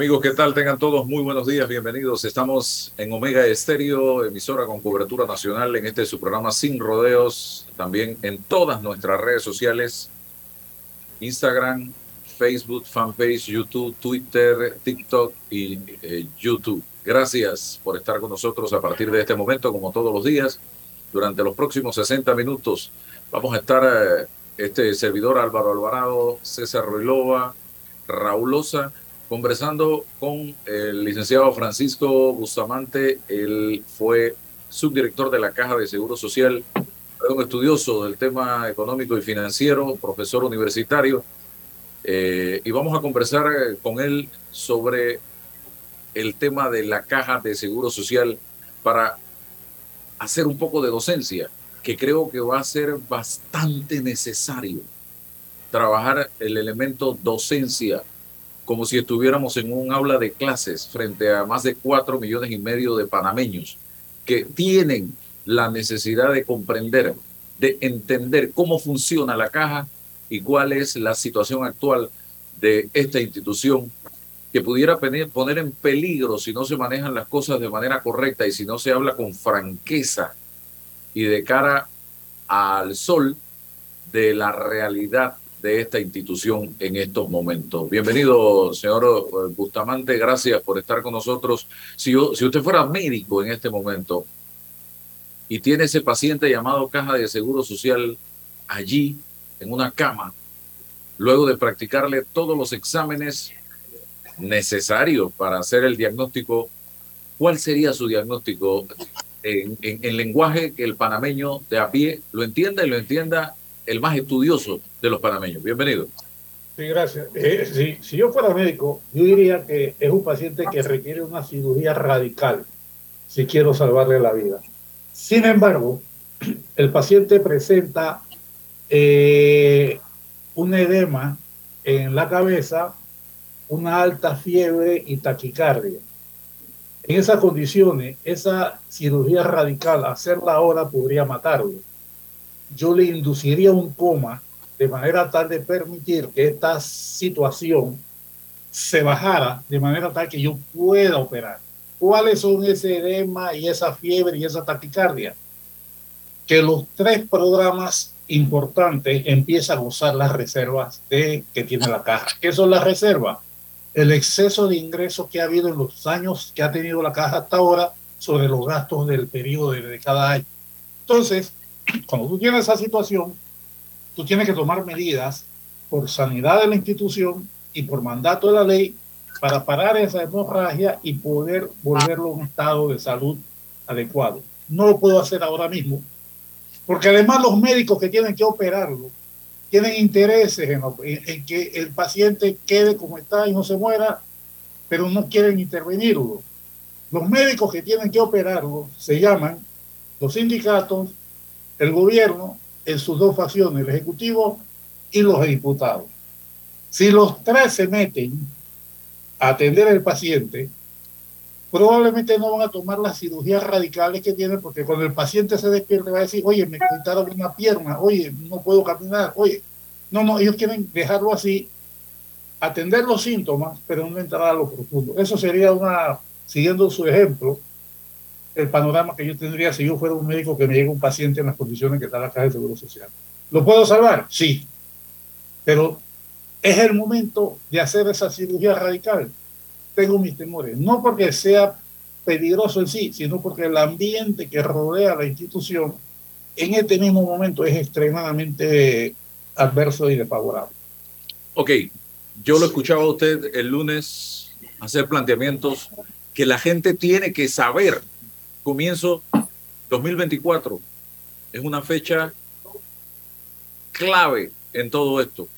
Amigos, ¿qué tal? Tengan todos muy buenos días, bienvenidos. Estamos en Omega Estéreo, emisora con cobertura nacional en este su programa Sin Rodeos, también en todas nuestras redes sociales, Instagram, Facebook, fanpage, YouTube, Twitter, TikTok y eh, YouTube. Gracias por estar con nosotros a partir de este momento, como todos los días. Durante los próximos 60 minutos vamos a estar eh, este servidor Álvaro Alvarado, César Ruilova, Raulosa conversando con el licenciado Francisco Bustamante. Él fue subdirector de la Caja de Seguro Social, un estudioso del tema económico y financiero, profesor universitario. Eh, y vamos a conversar con él sobre el tema de la Caja de Seguro Social para hacer un poco de docencia, que creo que va a ser bastante necesario trabajar el elemento docencia como si estuviéramos en un aula de clases frente a más de cuatro millones y medio de panameños que tienen la necesidad de comprender, de entender cómo funciona la caja y cuál es la situación actual de esta institución que pudiera poner en peligro si no se manejan las cosas de manera correcta y si no se habla con franqueza y de cara al sol de la realidad de esta institución en estos momentos. Bienvenido, señor eh, Bustamante, gracias por estar con nosotros. Si, usted fuera médico en este momento y tiene ese paciente llamado caja de seguro social allí, en una cama, luego de practicarle todos los exámenes necesarios para hacer el diagnóstico, ¿cuál sería su diagnóstico en, en, en lenguaje que el panameño de a pie lo entienda y lo entienda el más estudioso de los panameños. Bienvenido. Sí, gracias. Eh, si, yo fuera médico, yo diría que es un paciente que requiere una cirugía radical si quiero salvarle la vida. Sin embargo, el paciente presenta eh, un edema en la cabeza, una alta fiebre y taquicardia. En esas condiciones, esa cirugía radical, hacerla ahora podría matarlo yo le induciría un coma de manera tal de permitir que esta situación se bajara de manera tal que yo pueda operar. ¿Cuáles son ese edema y esa fiebre y esa taquicardia? Que los tres programas importantes empiezan a usar las reservas que tiene la caja. ¿Qué son las reservas? El exceso de ingresos que ha habido en los años que ha tenido la caja hasta ahora sobre los gastos del periodo de, de cada año. Entonces, cuando tú tienes esa situación, tú tienes que tomar medidas por sanidad de la institución y por mandato de la ley para parar esa hemorragia y poder volverlo a un estado de salud adecuado. No lo puedo hacer ahora mismo, porque además los médicos que tienen que operarlo tienen intereses en, en, que el paciente quede como está y no se muera, pero no quieren intervenirlo. Los médicos que tienen que operarlo se llaman los sindicatos el gobierno en sus dos facciones, el Ejecutivo y los diputados. Si los tres se meten a atender al paciente, probablemente no van a tomar las cirugías radicales que tienen, porque cuando el paciente se despierte va a decir, oye, me quitaron una pierna, oye, no puedo caminar, oye. No, no, ellos quieren dejarlo así, atender los síntomas, pero no entrar a lo profundo. Eso sería una, siguiendo su ejemplo, el panorama que yo tendría si yo fuera un médico que me llega un paciente en las condiciones que está la caja de Seguro Social. ¿Lo puedo salvar? Sí. Pero es el momento de hacer esa cirugía radical. Tengo mis temores. No porque sea peligroso en sí, sino porque el ambiente que rodea la institución en este mismo momento es extremadamente adverso y desfavorable. Ok, yo lo escuchaba a usted el lunes hacer planteamientos que la gente tiene que saber. Comienzo 2024 es una fecha clave en todo esto.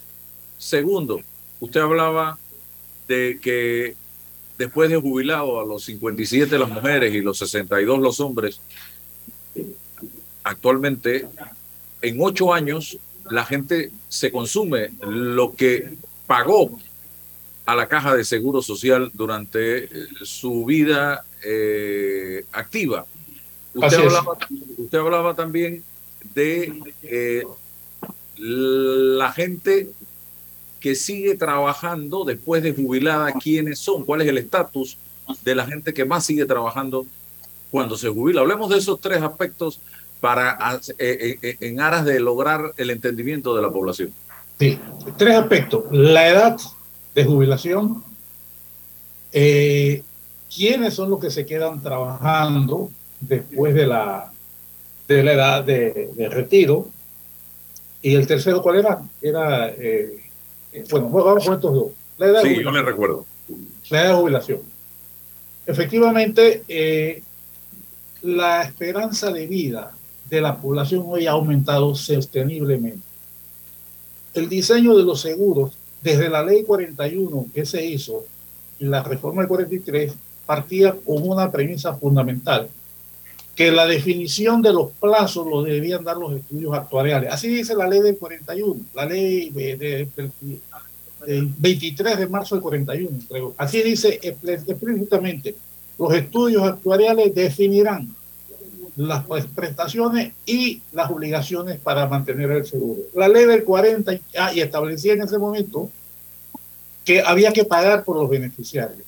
Segundo, usted hablaba de que después de jubilado a los 57 las mujeres y los 62 los hombres, actualmente en ocho años la gente se consume lo que pagó a la caja de seguro social durante eh, su vida eh, activa. Usted hablaba, usted hablaba, también de eh, la gente que sigue trabajando después de jubilada, quiénes son, cuál es el estatus de la gente que más sigue trabajando cuando se jubila. Hablemos de esos tres aspectos para en aras de lograr el entendimiento de la población. Sí, tres aspectos. La edad de jubilación, eh, quiénes son los que se quedan trabajando después de la, de la edad de, retiro. Y el tercero, ¿cuál era? Era, eh, bueno, vamos con estos dos. La edad sí, yo me recuerdo. La edad de jubilación. Efectivamente, eh, la esperanza de vida de la población hoy ha aumentado sosteniblemente. El diseño de los seguros desde la ley 41 que se hizo la reforma del 43 partía con una premisa fundamental, que la definición de los plazos lo debían dar los estudios actuariales. Así dice la ley del 41, la ley de, 23 de marzo del 41. Así dice explícitamente, los estudios actuariales definirán las prestaciones y las obligaciones para mantener el seguro. La ley del 40 ah, establecía en ese momento que había que pagar por los beneficiarios.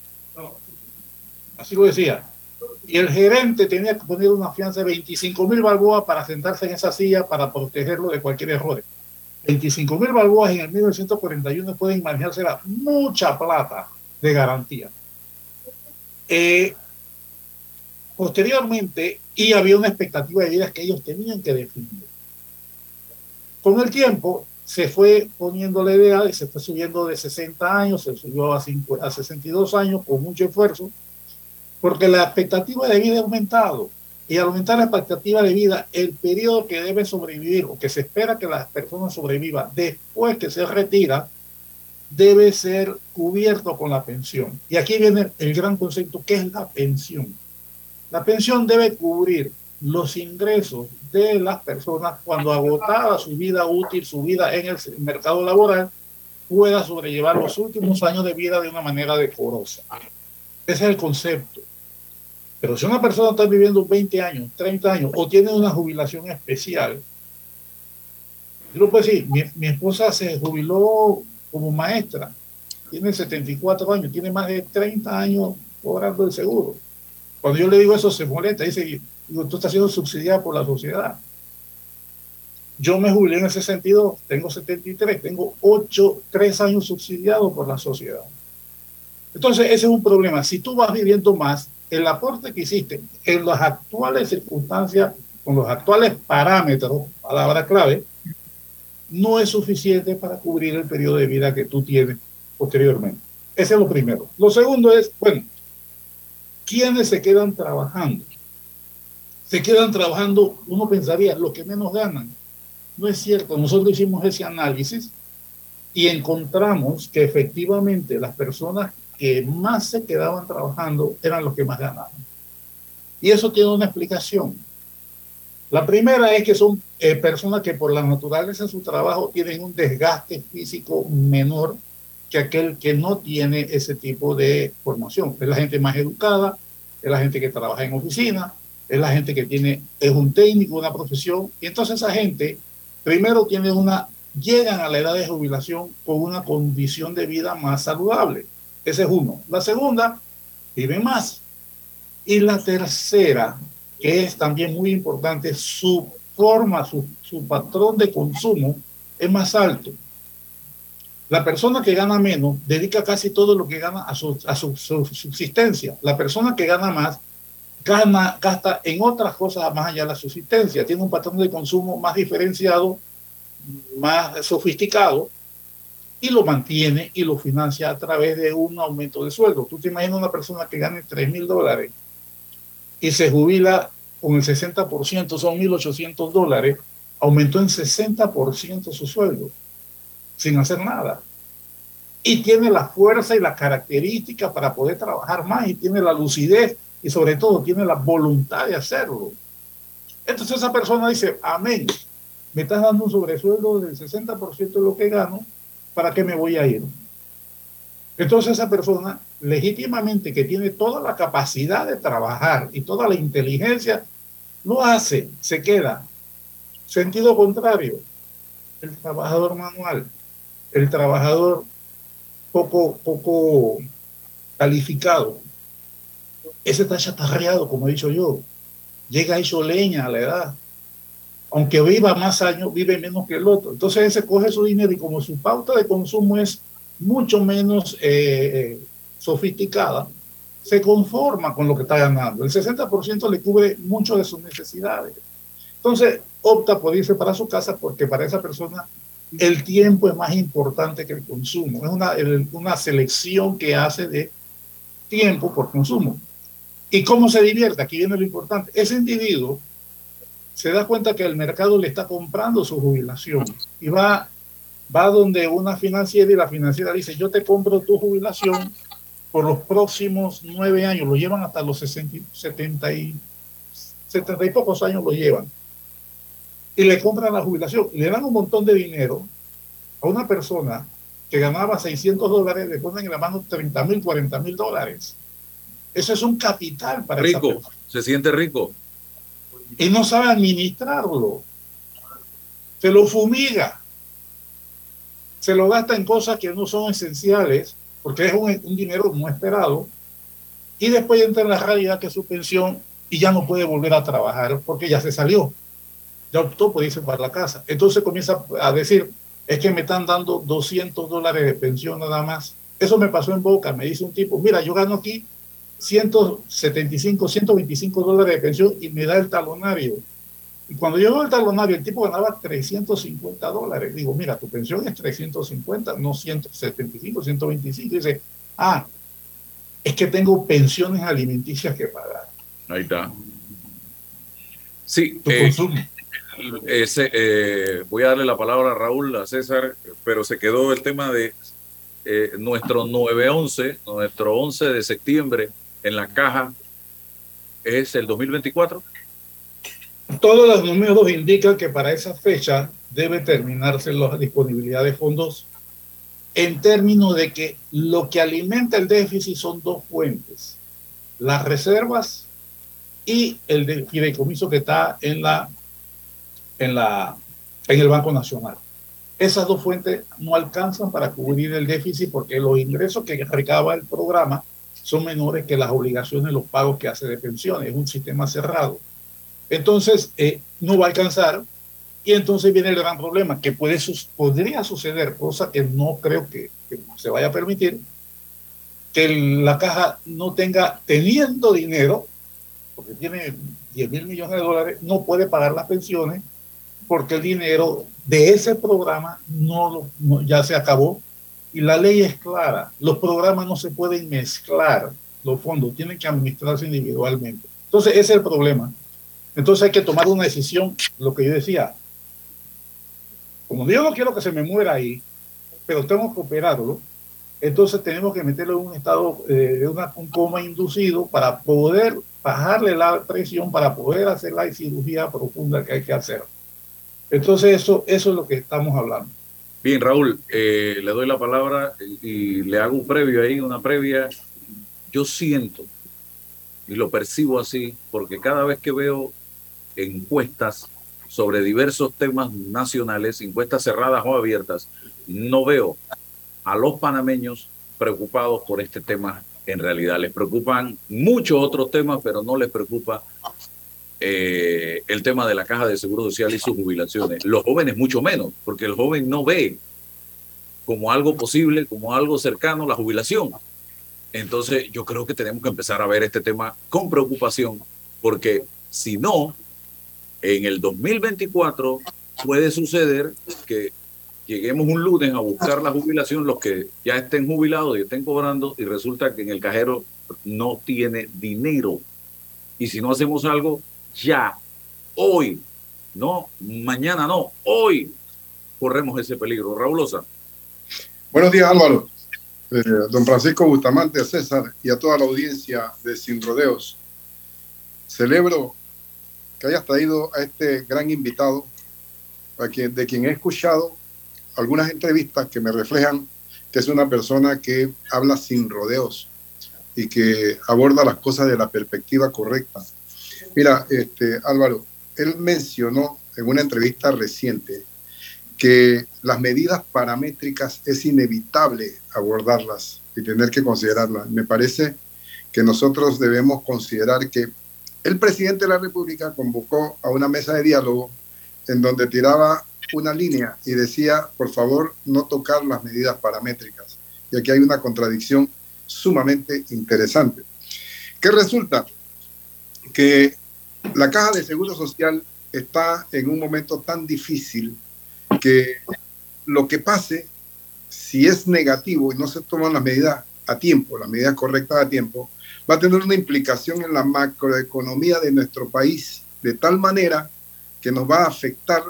Así lo decía. Y el gerente tenía que poner una fianza de 25 mil balboas para sentarse en esa silla para protegerlo de cualquier error. 25 mil balboas en el 1941 pueden imaginarse era mucha plata de garantía. Eh, posteriormente, y había una expectativa de vida que ellos tenían que definir. Con el tiempo se fue poniendo la idea y se fue subiendo de 60 años, se subió a, a 62 años con mucho esfuerzo, porque la expectativa de vida ha aumentado. Y al aumentar la expectativa de vida, el periodo que debe sobrevivir o que se espera que las personas sobrevivan después que se retira, debe ser cubierto con la pensión. Y aquí viene el gran concepto, que es la pensión. La pensión debe cubrir los ingresos de las personas cuando agotada su vida útil, su vida en el mercado laboral, pueda sobrellevar los últimos años de vida de una manera decorosa. Ese es el concepto. Pero si una persona está viviendo 20 años, 30 años o tiene una jubilación especial, yo lo puedo decir, mi, mi esposa se jubiló como maestra, tiene 74 años, tiene más de 30 años cobrando el seguro. Cuando yo le digo eso, se molesta. Dice, tú estás siendo subsidiado por la sociedad. Yo me jubilé en ese sentido, tengo 73, tengo 8, 3 años subsidiado por la sociedad. Entonces, ese es un problema. Si tú vas viviendo más, el aporte que hiciste en las actuales circunstancias, con los actuales parámetros, palabra clave, no es suficiente para cubrir el periodo de vida que tú tienes posteriormente. Ese es lo primero. Lo segundo es, bueno, ¿quiénes se quedan trabajando? Se quedan trabajando, uno pensaría, los que menos ganan. No es cierto, nosotros hicimos ese análisis y encontramos que efectivamente las personas que más se quedaban trabajando eran los que más ganaban. Y eso tiene una explicación. La primera es que son eh, personas que por la naturaleza de su trabajo tienen un desgaste físico menor que aquel que no tiene ese tipo de formación. Es la gente más educada, es la gente que trabaja en oficina, es la gente que tiene, es un técnico, una profesión. Y entonces esa gente primero tiene una, llegan a la edad de jubilación con una condición de vida más saludable. Ese es uno. La segunda, viven más. Y la tercera, que es también muy importante, su forma, su, su patrón de consumo es más alto. La persona que gana menos dedica casi todo lo que gana a su, subsistencia. La persona que gana más gana, gasta en otras cosas más allá de la subsistencia, tiene un patrón de consumo más diferenciado, más sofisticado, y lo mantiene y lo financia a través de un aumento de sueldo. Tú te imaginas una persona que gane 3 mil dólares y se jubila con el 60%, son 1.800 dólares, aumentó en 60% su sueldo, sin hacer nada. Y tiene la fuerza y la característica para poder trabajar más y tiene la lucidez y sobre todo tiene la voluntad de hacerlo. Entonces esa persona dice, amén, me estás dando un sobresueldo del 60% de lo que gano, ¿para qué me voy a ir? Entonces esa persona legítimamente que tiene toda la capacidad de trabajar y toda la inteligencia, lo hace, se queda. Sentido contrario, el trabajador manual, el trabajador poco, poco calificado, ese está chatarreado, como he dicho yo. Llega hecho leña a la edad. Aunque viva más años, vive menos que el otro. Entonces ese coge su dinero y como su pauta de consumo es mucho menos eh, eh, sofisticada, se conforma con lo que está ganando. El 60% le cubre mucho de sus necesidades. Entonces opta por irse para su casa porque para esa persona el tiempo es más importante que el consumo. Es una, una selección que hace de tiempo por consumo. ¿Y cómo se divierte? Aquí viene lo importante. Ese individuo se da cuenta que el mercado le está comprando su jubilación y va, va donde una financiera y la financiera dice, yo te compro tu jubilación por los próximos nueve años, lo llevan hasta los 60, 70 y, 70 y pocos años lo llevan. Y le compran la jubilación, le dan un montón de dinero a una persona que ganaba 600 dólares, le ponen en la mano 30 mil, 40 mil dólares. Eso es un capital para rico, se siente rico. Y no sabe administrarlo. Se lo fumiga. Se lo gasta en cosas que no son esenciales, porque es un, un dinero no esperado. Y después entra en la realidad que es su pensión y ya no puede volver a trabajar porque ya se salió. Ya optó por irse para la casa. Entonces comienza a decir, es que me están dando 200 dólares de pensión nada más. Eso me pasó en Boca. Me dice un tipo, mira, yo gano aquí 175, 125 dólares de pensión y me da el talonario. Y cuando yo el talonario, el tipo ganaba 350 dólares. Digo, mira, tu pensión es 350, no 175, 125. Y dice, ah, es que tengo pensiones alimenticias que pagar. Ahí está. Sí, eh, eh, voy a darle la palabra a Raúl, a César, pero se quedó el tema de eh, nuestro 9-11, nuestro 11 de septiembre en la caja es el 2024? Todos los números indican que para esa fecha debe terminarse la disponibilidad de fondos en términos de que lo que alimenta el déficit son dos fuentes, las reservas y el fideicomiso que está en la en la en el Banco Nacional. Esas dos fuentes no alcanzan para cubrir el déficit porque los ingresos que recaba el programa son menores que las obligaciones, los pagos que hace de pensiones. Es un sistema cerrado. Entonces, eh, no va a alcanzar. Y entonces viene el gran problema, que puede, podría suceder, cosa que no creo que, que se vaya a permitir, que la caja no tenga, teniendo dinero, porque tiene 10 mil millones de dólares, no puede pagar las pensiones porque el dinero de ese programa no, ya se acabó y la ley es clara, los programas no se pueden mezclar, los fondos tienen que administrarse individualmente. Entonces, ese es el problema. Entonces hay que tomar una decisión, lo que yo decía, como yo no quiero que se me muera ahí, pero tengo que operarlo, entonces tenemos que meterlo en un estado eh, una, un coma inducido para poder bajarle la presión, para poder hacer la cirugía profunda que hay que hacer. Entonces eso, eso es lo que estamos hablando. Bien, Raúl, eh, le doy la palabra y le hago un previo ahí, una previa. Yo siento, y lo percibo así, porque cada vez que veo encuestas sobre diversos temas nacionales, encuestas cerradas o abiertas, no veo a los panameños preocupados por este tema en realidad. Les preocupan muchos otros temas, pero no les preocupa eh, el tema de la caja de seguro social y sus jubilaciones. Los jóvenes mucho menos, porque el joven no ve como algo posible, como algo cercano la jubilación. Entonces yo creo que tenemos que empezar a ver este tema con preocupación porque si no, en el 2024 puede suceder que lleguemos un lunes a buscar la jubilación, los que ya estén jubilados y estén cobrando, y resulta que en el cajero no tiene dinero. Y si no hacemos algo, ya, hoy, no, mañana no, hoy corremos ese peligro. Raúl Buenos días, Álvaro. Eh, don Francisco Bustamante, César y a toda la audiencia de Sin Rodeos. Celebro que hayas traído a este gran invitado, a de quien he escuchado algunas entrevistas que me reflejan que es una persona que habla sin rodeos y que aborda las cosas de la perspectiva correcta. Mira, este, Álvaro, él mencionó en una entrevista reciente que las medidas paramétricas es inevitable abordarlas y tener que considerarlas. Me parece que nosotros debemos considerar que el presidente de la República convocó a una mesa de diálogo en donde tiraba una línea y decía, por favor, no tocar las medidas paramétricas. Y aquí hay una contradicción sumamente interesante. ¿Qué resulta? Que la caja de seguro social está en un momento tan difícil que lo que pase, si es negativo y no se toman las medidas a tiempo, las medidas correctas a tiempo, va a tener una implicación en la macroeconomía de nuestro país, de tal manera que nos va a afectar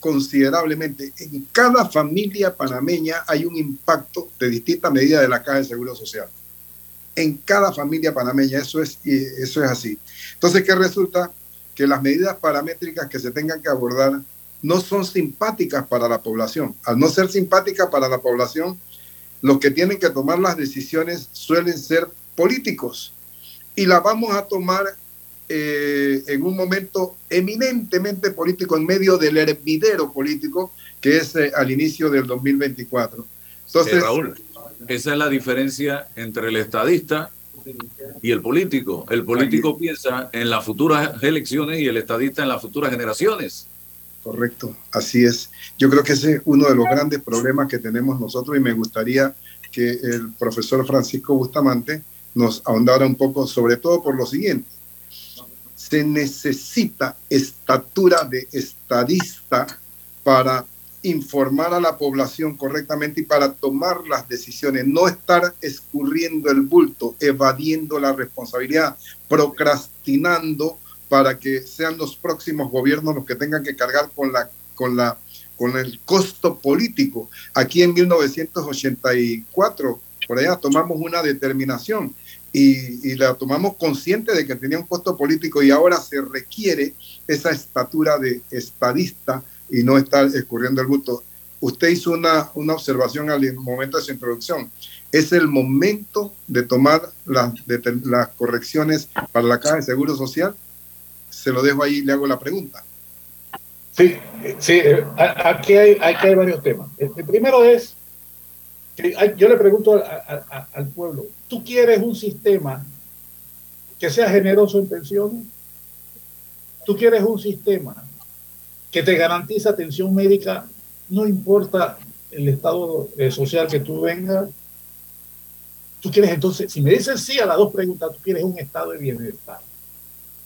considerablemente. En cada familia panameña hay un impacto de distintas medidas de la Caja de Seguro Social. En cada familia panameña, eso es, eso es así. Entonces, ¿qué resulta? Que las medidas paramétricas que se tengan que abordar no son simpáticas para la población. Al no ser simpáticas para la población, los que tienen que tomar las decisiones suelen ser políticos. Y las vamos a tomar eh, en un momento eminentemente político, en medio del hervidero político que es eh, al inicio del 2024. Entonces, Raúl, esa es la diferencia entre el estadista y el político. El político piensa en las futuras elecciones y el estadista en las futuras generaciones. Correcto, así es. Yo creo que ese es uno de los grandes problemas que tenemos nosotros y me gustaría que el profesor Francisco Bustamante nos ahondara un poco, sobre todo por lo siguiente se necesita estatura de estadista para informar a la población correctamente y para tomar las decisiones, no estar escurriendo el bulto, evadiendo la responsabilidad, procrastinando para que sean los próximos gobiernos los que tengan que cargar con la con la con el costo político. Aquí en 1984 por allá tomamos una determinación y, la tomamos consciente de que tenía un costo político y ahora se requiere esa estatura de estadista y no estar escurriendo el bulto. Usted hizo una, una observación al momento de su introducción. Es el momento de tomar las, de, las correcciones para la Caja de Seguro Social. Se lo dejo ahí y le hago la pregunta. Sí, sí, aquí hay, aquí hay varios temas. El primero es yo le pregunto al pueblo, ¿tú quieres un sistema que sea generoso en pensiones? ¿Tú quieres un sistema que te garantice atención médica, no importa el estado eh, social que tú vengas? ¿Tú quieres entonces, si me dices sí a las dos preguntas, tú quieres un estado de bienestar?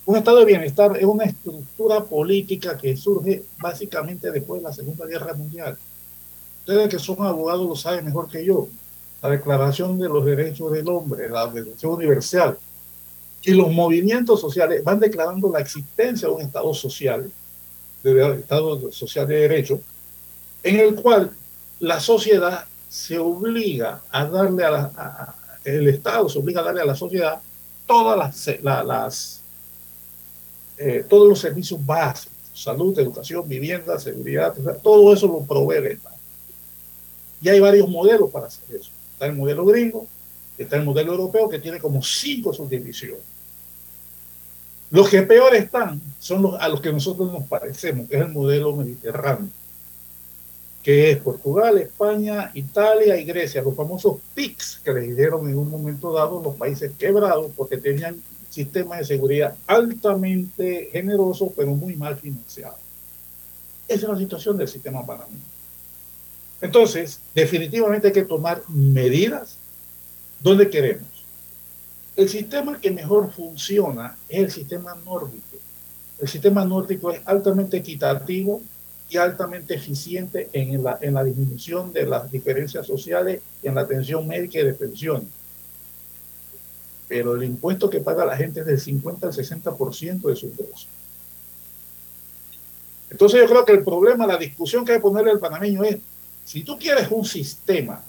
Un estado de bienestar es una estructura política que surge básicamente después de la Segunda Guerra Mundial Ustedes que son abogados lo saben mejor que yo. La Declaración de los Derechos del Hombre, la Declaración Universal. Y los movimientos sociales van declarando la existencia de un Estado social, de Estado social de derecho, en el cual la sociedad se obliga a darle a, la, el Estado se obliga a darle a la sociedad todas las eh, todos los servicios básicos, salud, educación, vivienda, seguridad, todo eso lo provee el Estado. Y hay varios modelos para hacer eso. Está el modelo gringo, está el modelo europeo que tiene como cinco subdivisiones. Los que peor están son los a los que nosotros nos parecemos, que es el modelo mediterráneo, que es Portugal, España, Italia y Grecia, los famosos PICs que les dieron en un momento dado los países quebrados porque tenían sistemas de seguridad altamente generosos pero muy mal financiados. Esa es la situación del sistema panameño. Entonces, definitivamente hay que tomar medidas donde queremos. El sistema que mejor funciona es el sistema nórdico. El sistema nórdico es altamente equitativo y altamente eficiente en la, en la disminución de las diferencias sociales y en la atención médica y de pensiones. Pero el impuesto que paga la gente es del 50 al 60% de su ingreso. Entonces yo creo que el problema, la discusión que hay que ponerle al panameño es, si tú quieres un sistema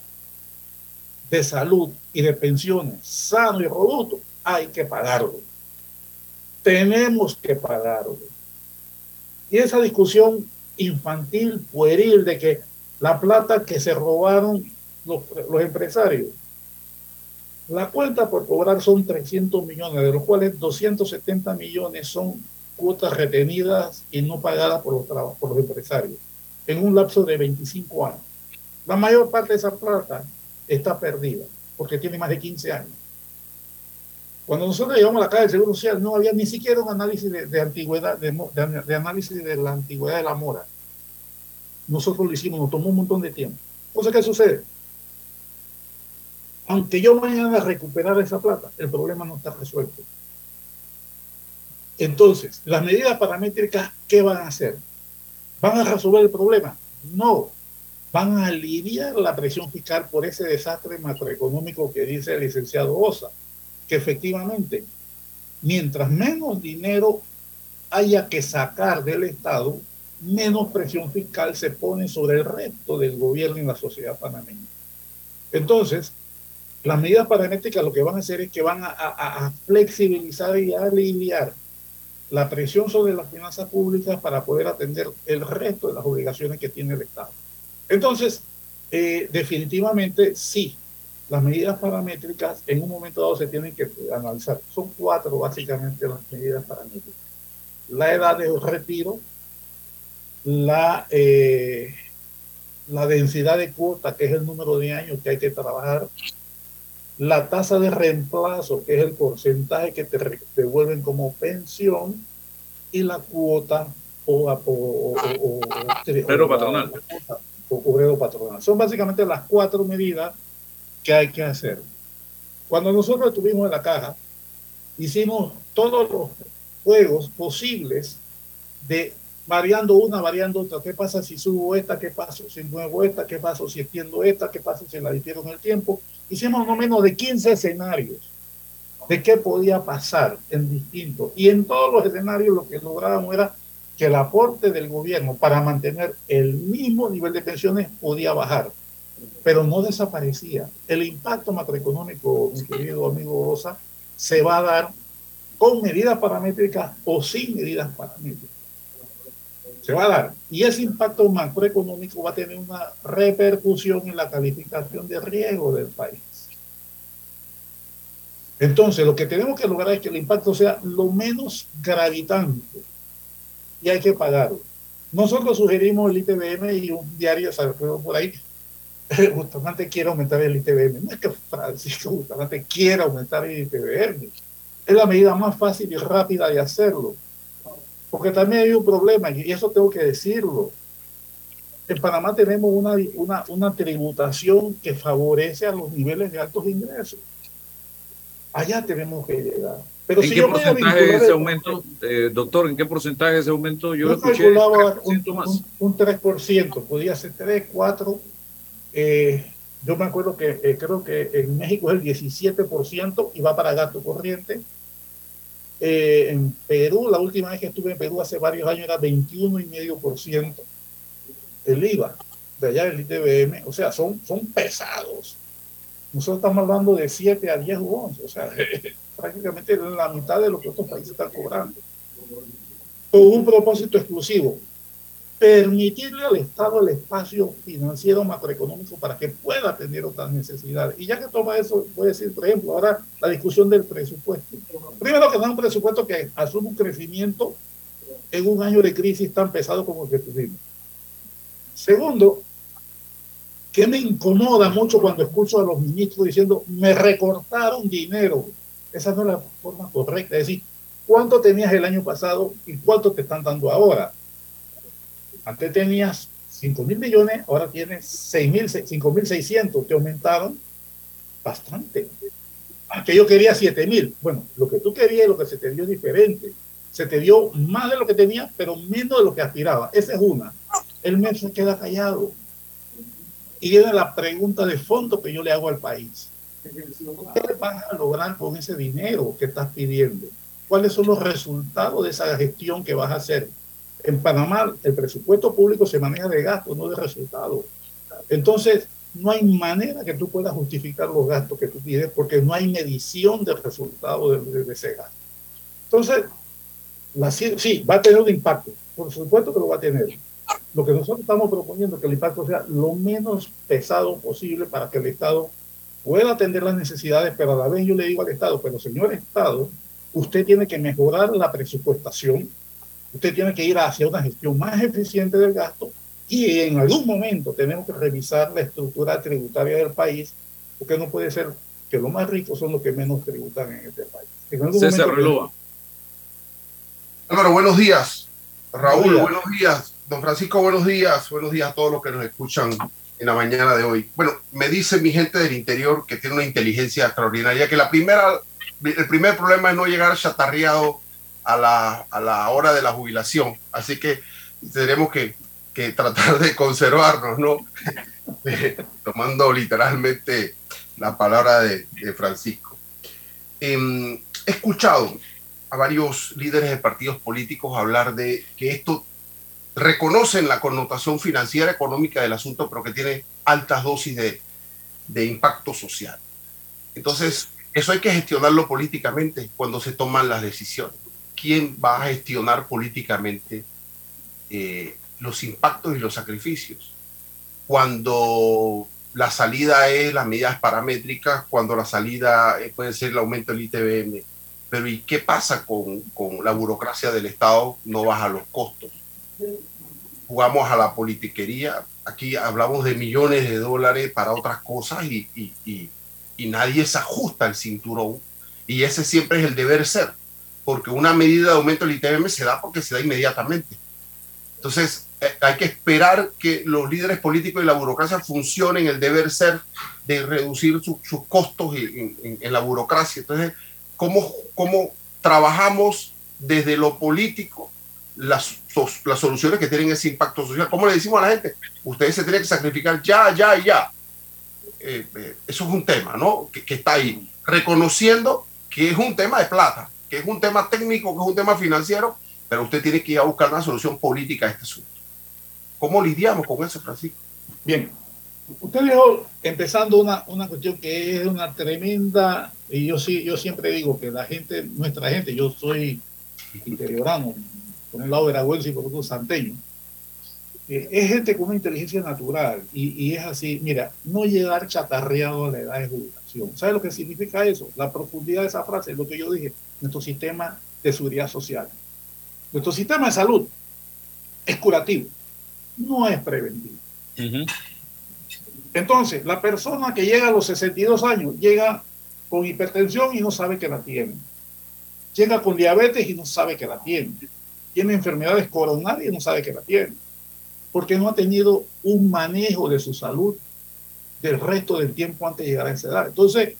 de salud y de pensiones sano y robusto, hay que pagarlo. Tenemos que pagarlo. Y esa discusión infantil, pueril, de que la plata que se robaron los, los empresarios, la cuenta por cobrar son 300 millones, de los cuales 270 millones son cuotas retenidas y no pagadas por los, por los empresarios en un lapso de 25 años. La mayor parte de esa plata está perdida porque tiene más de 15 años. Cuando nosotros llegamos a la caja del Seguro Social no había ni siquiera un análisis de, antigüedad, de, de, análisis de la antigüedad de la mora. Nosotros lo hicimos, nos tomó un montón de tiempo. Entonces, ¿qué sucede? Aunque yo mañana recuperar esa plata, el problema no está resuelto. Entonces, las medidas paramétricas, ¿qué van a hacer? ¿Van a resolver el problema? No. Van a aliviar la presión fiscal por ese desastre macroeconómico que dice el licenciado Osa, que efectivamente, mientras menos dinero haya que sacar del Estado, menos presión fiscal se pone sobre el resto del gobierno y la sociedad panameña. Entonces, las medidas paramétricas lo que van a hacer es que van a, a flexibilizar y aliviar la presión sobre las finanzas públicas para poder atender el resto de las obligaciones que tiene el Estado. Entonces, eh, definitivamente sí, las medidas paramétricas en un momento dado se tienen que analizar. Son cuatro básicamente las medidas paramétricas. La edad de retiro, la, eh, la densidad de cuota, que es el número de años que hay que trabajar, la tasa de reemplazo, que es el porcentaje que te devuelven como pensión, y la cuota o, o, obrero patronal. Obrero patronal. Son básicamente las cuatro medidas que hay que hacer. Cuando nosotros estuvimos en la caja, hicimos todos los juegos posibles de variando una, variando otra. ¿Qué pasa si subo esta? ¿Qué pasa si muevo esta? ¿Qué pasa si extiendo esta? ¿Qué pasa si la difiero en el tiempo? Hicimos no menos de 15 escenarios de qué podía pasar en distintos. Y en todos los escenarios lo que lográbamos era que el aporte del gobierno para mantener el mismo nivel de pensiones podía bajar, pero no desaparecía. El impacto macroeconómico, mi querido amigo Rosa, se va a dar con medidas paramétricas o sin medidas paramétricas. Se va a dar. Y ese impacto macroeconómico va a tener una repercusión en la calificación de riesgo del país. Entonces, lo que tenemos que lograr es que el impacto sea lo menos gravitante y hay que pagarlo. Nosotros sugerimos el ITBM y un diario salió por ahí. Justamente quiere aumentar el ITBM. No es que Francisco justamente quiera aumentar el ITBM. Es la medida más fácil y rápida de hacerlo. Porque también hay un problema, y eso tengo que decirlo. En Panamá tenemos una, una, una tributación que favorece a los niveles de altos ingresos. Allá tenemos que llegar. Pero ¿En qué porcentaje ese aumento, eh, doctor, en qué porcentaje ese aumento? Yo, escuché calculaba un, un, 3%, podía ser 3, 4. Eh, yo me acuerdo que eh, creo que en México es el 17% y va para gasto corriente. en Perú, la última vez que estuve en Perú hace varios años era 21,5% el IVA de allá del ITBM. O sea, son, son pesados. Nosotros estamos hablando de 7 a 10 u 11, o sea, prácticamente la mitad de lo que otros países están cobrando. Con un propósito exclusivo, permitirle al Estado el espacio financiero macroeconómico para que pueda atender otras necesidades. Y ya que toma eso, voy a decir, por ejemplo, ahora la discusión del presupuesto. Primero que da un presupuesto que asume un crecimiento en un año de crisis tan pesado como el que tuvimos. Segundo, que me incomoda mucho cuando escucho a los ministros diciendo, me recortaron dinero. Esa no es la forma correcta. Es decir, ¿cuánto tenías el año pasado y cuánto te están dando ahora? Antes tenías 5 mil millones, ahora tienes 6 mil, 5 mil 600, te aumentaron bastante. que yo quería 7 mil. Bueno, lo que tú querías lo que se te dio es diferente. Se te dio más de lo que tenía, pero menos de lo que aspiraba. Esa es una. El mes se queda callado. Y viene la pregunta de fondo que yo le hago al país. ¿Qué vas a lograr con ese dinero que estás pidiendo? ¿Cuáles son los resultados de esa gestión que vas a hacer? En Panamá el presupuesto público se maneja de gastos, no de resultados. Entonces, no hay manera que tú puedas justificar los gastos que tú tienes porque no hay medición del resultado de, ese gasto. Entonces, sí, va a tener un impacto, por supuesto que lo va a tener. Lo que nosotros estamos proponiendo es que el impacto sea lo menos pesado posible para que el Estado pueda atender las necesidades, pero a la vez yo le digo al Estado, pero señor Estado, usted tiene que mejorar la presupuestación, usted tiene que ir hacia una gestión más eficiente del gasto y en algún momento tenemos que revisar la estructura tributaria del país, porque no puede ser que los más ricos son los que menos tributan en este país. César Relova. Álvaro, buenos días. Raúl, buenos días. Don Francisco, buenos días. Buenos días a todos los que nos escuchan en la mañana de hoy. Bueno, me dice mi gente del interior que tiene una inteligencia extraordinaria, que la primera, el primer problema es no llegar chatarreado a la, a la hora de la jubilación. Así que tenemos que que tratar de conservarnos, ¿no? Tomando literalmente la palabra de, Francisco. Em, he escuchado a varios líderes de partidos políticos hablar de que esto reconocen la connotación financiera económica del asunto, pero que tiene altas dosis de, de impacto social. Entonces, eso hay que gestionarlo políticamente cuando se toman las decisiones. ¿Quién va a gestionar políticamente eh, los impactos y los sacrificios. Cuando la salida es las medidas paramétricas, cuando la salida eh, puede ser el aumento del ITBM. Pero ¿y qué pasa con, con la burocracia del Estado? No baja los costos. Jugamos a la politiquería. Aquí hablamos de millones de dólares para otras cosas y, y, y, y nadie se ajusta el cinturón. Y ese siempre es el deber ser. Porque una medida de aumento del ITBM se da porque se da inmediatamente. Entonces, eh, hay que esperar que los líderes políticos y la burocracia funcionen el deber ser de reducir sus costos en, la burocracia. Entonces, ¿cómo, ¿cómo trabajamos desde lo político las, las soluciones que tienen ese impacto social? ¿Cómo le decimos a la gente? Ustedes se tienen que sacrificar ya, ya y ya. Eh, eh, eso es un tema, ¿no? Que, que está ahí. Reconociendo que es un tema de plata, que es un tema técnico, que es un tema financiero, pero usted tiene que ir a buscar una solución política a este asunto. ¿Cómo lidiamos con eso, Francisco? Bien, usted dijo, empezando una, una cuestión que es una tremenda, y yo sí, yo siempre digo que la gente, nuestra gente, yo soy interiorano, por un lado veragüense y por otro santeño, eh, es gente con una inteligencia natural y, y, es así, mira, no llegar chatarreado a la edad de jubilación. ¿Sabes lo que significa eso? La profundidad de esa frase es lo que yo dije, nuestro sistema de seguridad social. Nuestro sistema de salud es curativo no es preventivo. Entonces, la persona que llega a los 62 años llega con hipertensión y no sabe que la tiene. Llega con diabetes y no sabe que la tiene. Tiene enfermedades coronarias y no sabe que la tiene. Porque no ha tenido un manejo de su salud del resto del tiempo antes de llegar a esa edad. Entonces,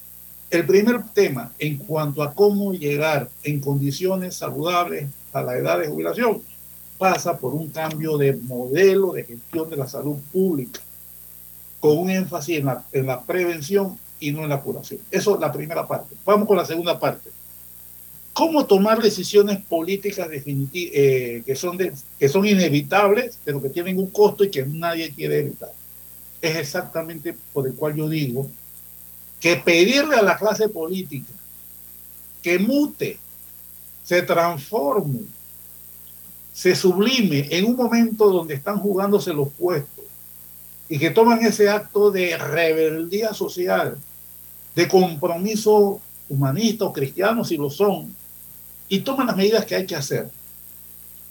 el primer tema en cuanto a cómo llegar en condiciones saludables a la edad de jubilación pasa por un cambio de modelo de gestión de la salud pública, con un énfasis en la, en la prevención y no en la curación. Eso es la primera parte. Vamos con la segunda parte. ¿Cómo tomar decisiones políticas definitivas eh, que, son que son inevitables, pero que tienen un costo y que nadie quiere evitar? Es exactamente por el cual yo digo que pedirle a la clase política que mute, se transforme, se sublime en un momento donde están jugándose los puestos y que toman ese acto de rebeldía social, de compromiso humanista o cristiano si lo son, y toman las medidas que hay que hacer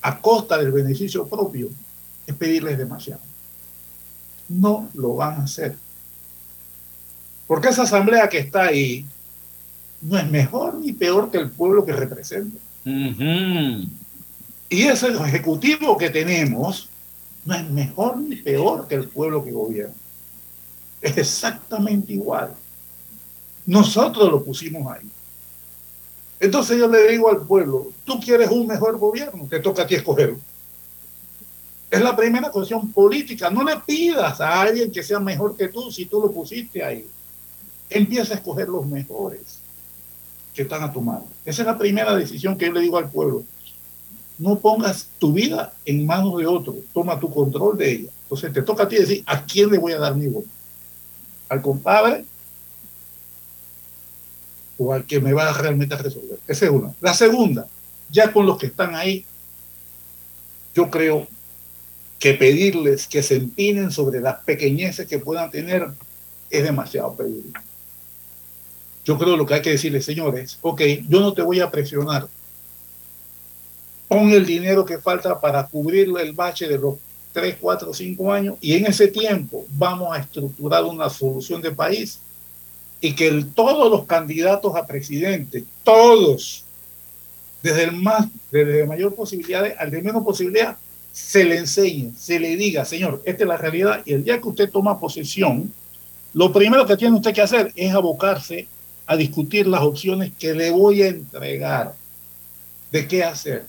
a costa del beneficio propio, es pedirles demasiado. No lo van a hacer. Porque esa asamblea que está ahí no es mejor ni peor que el pueblo que representa. Y ese ejecutivo que tenemos no es mejor ni peor que el pueblo que gobierna. Es exactamente igual. Nosotros lo pusimos ahí. Entonces yo le digo al pueblo, tú quieres un mejor gobierno, te toca a ti escogerlo. Es la primera cuestión política. No le pidas a alguien que sea mejor que tú si tú lo pusiste ahí. Empieza a escoger los mejores que están a tu mano. Esa es la primera decisión que yo le digo al pueblo. No pongas tu vida en manos de otro. Toma tu control de ella. Entonces te toca a ti decir a quién le voy a dar mi voto. Al compadre al que me va realmente a resolver. Esa es una. La segunda, ya con los que están ahí, yo creo que pedirles que se empinen sobre las pequeñeces que puedan tener es demasiado pedir. Yo creo lo que hay que decirles, señores, ok, yo no te voy a presionar. Pon el dinero que falta para cubrir el bache de los 3, 4, 5 años y en ese tiempo vamos a estructurar una solución de país y que todos los candidatos a presidente, todos, desde el más, desde mayor posibilidad al de menos posibilidad, se le enseñe, se le diga, señor, esta es la realidad y el día que usted toma posesión, lo primero que tiene usted que hacer es abocarse a discutir las opciones que le voy a entregar de qué hacer.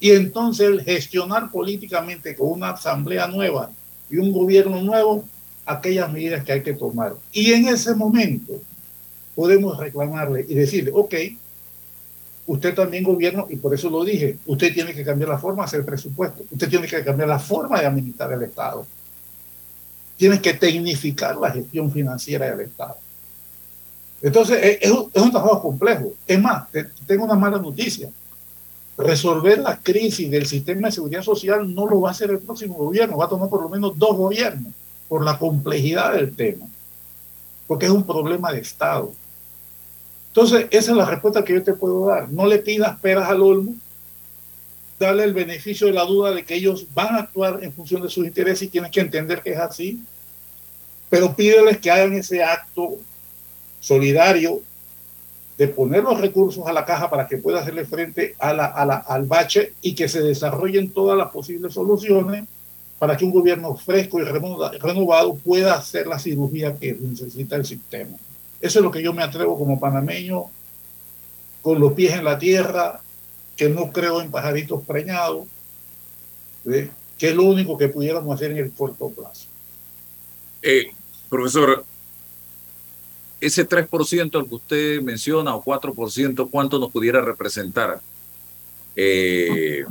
Y entonces gestionar políticamente con una asamblea nueva y un gobierno nuevo aquellas medidas que hay que tomar. Y en ese momento podemos reclamarle y decirle, ok, usted también gobierno, y por eso lo dije, usted tiene que cambiar la forma de hacer presupuesto, usted tiene que cambiar la forma de administrar el Estado, tiene que tecnificar la gestión financiera del Estado. Entonces, es, un, es un trabajo complejo. Es más, tengo una mala noticia. Resolver la crisis del sistema de seguridad social no lo va a hacer el próximo gobierno, va a tomar por lo menos dos gobiernos por la complejidad del tema, porque es un problema de Estado. Entonces, esa es la respuesta que yo te puedo dar. No le pidas peras al olmo, dale el beneficio de la duda de que ellos van a actuar en función de sus intereses y tienes que entender que es así, pero pídeles que hagan ese acto solidario de poner los recursos a la caja para que pueda hacerle frente a la, al bache y que se desarrollen todas las posibles soluciones para que un gobierno fresco y renovado pueda hacer la cirugía que necesita el sistema. Eso es lo que yo me atrevo como panameño, con los pies en la tierra, que no creo en pajaritos preñados, que es lo único que pudiéramos hacer en el corto plazo. Eh, profesor, ese 3% al que usted menciona o 4%, ¿cuánto nos pudiera representar eh,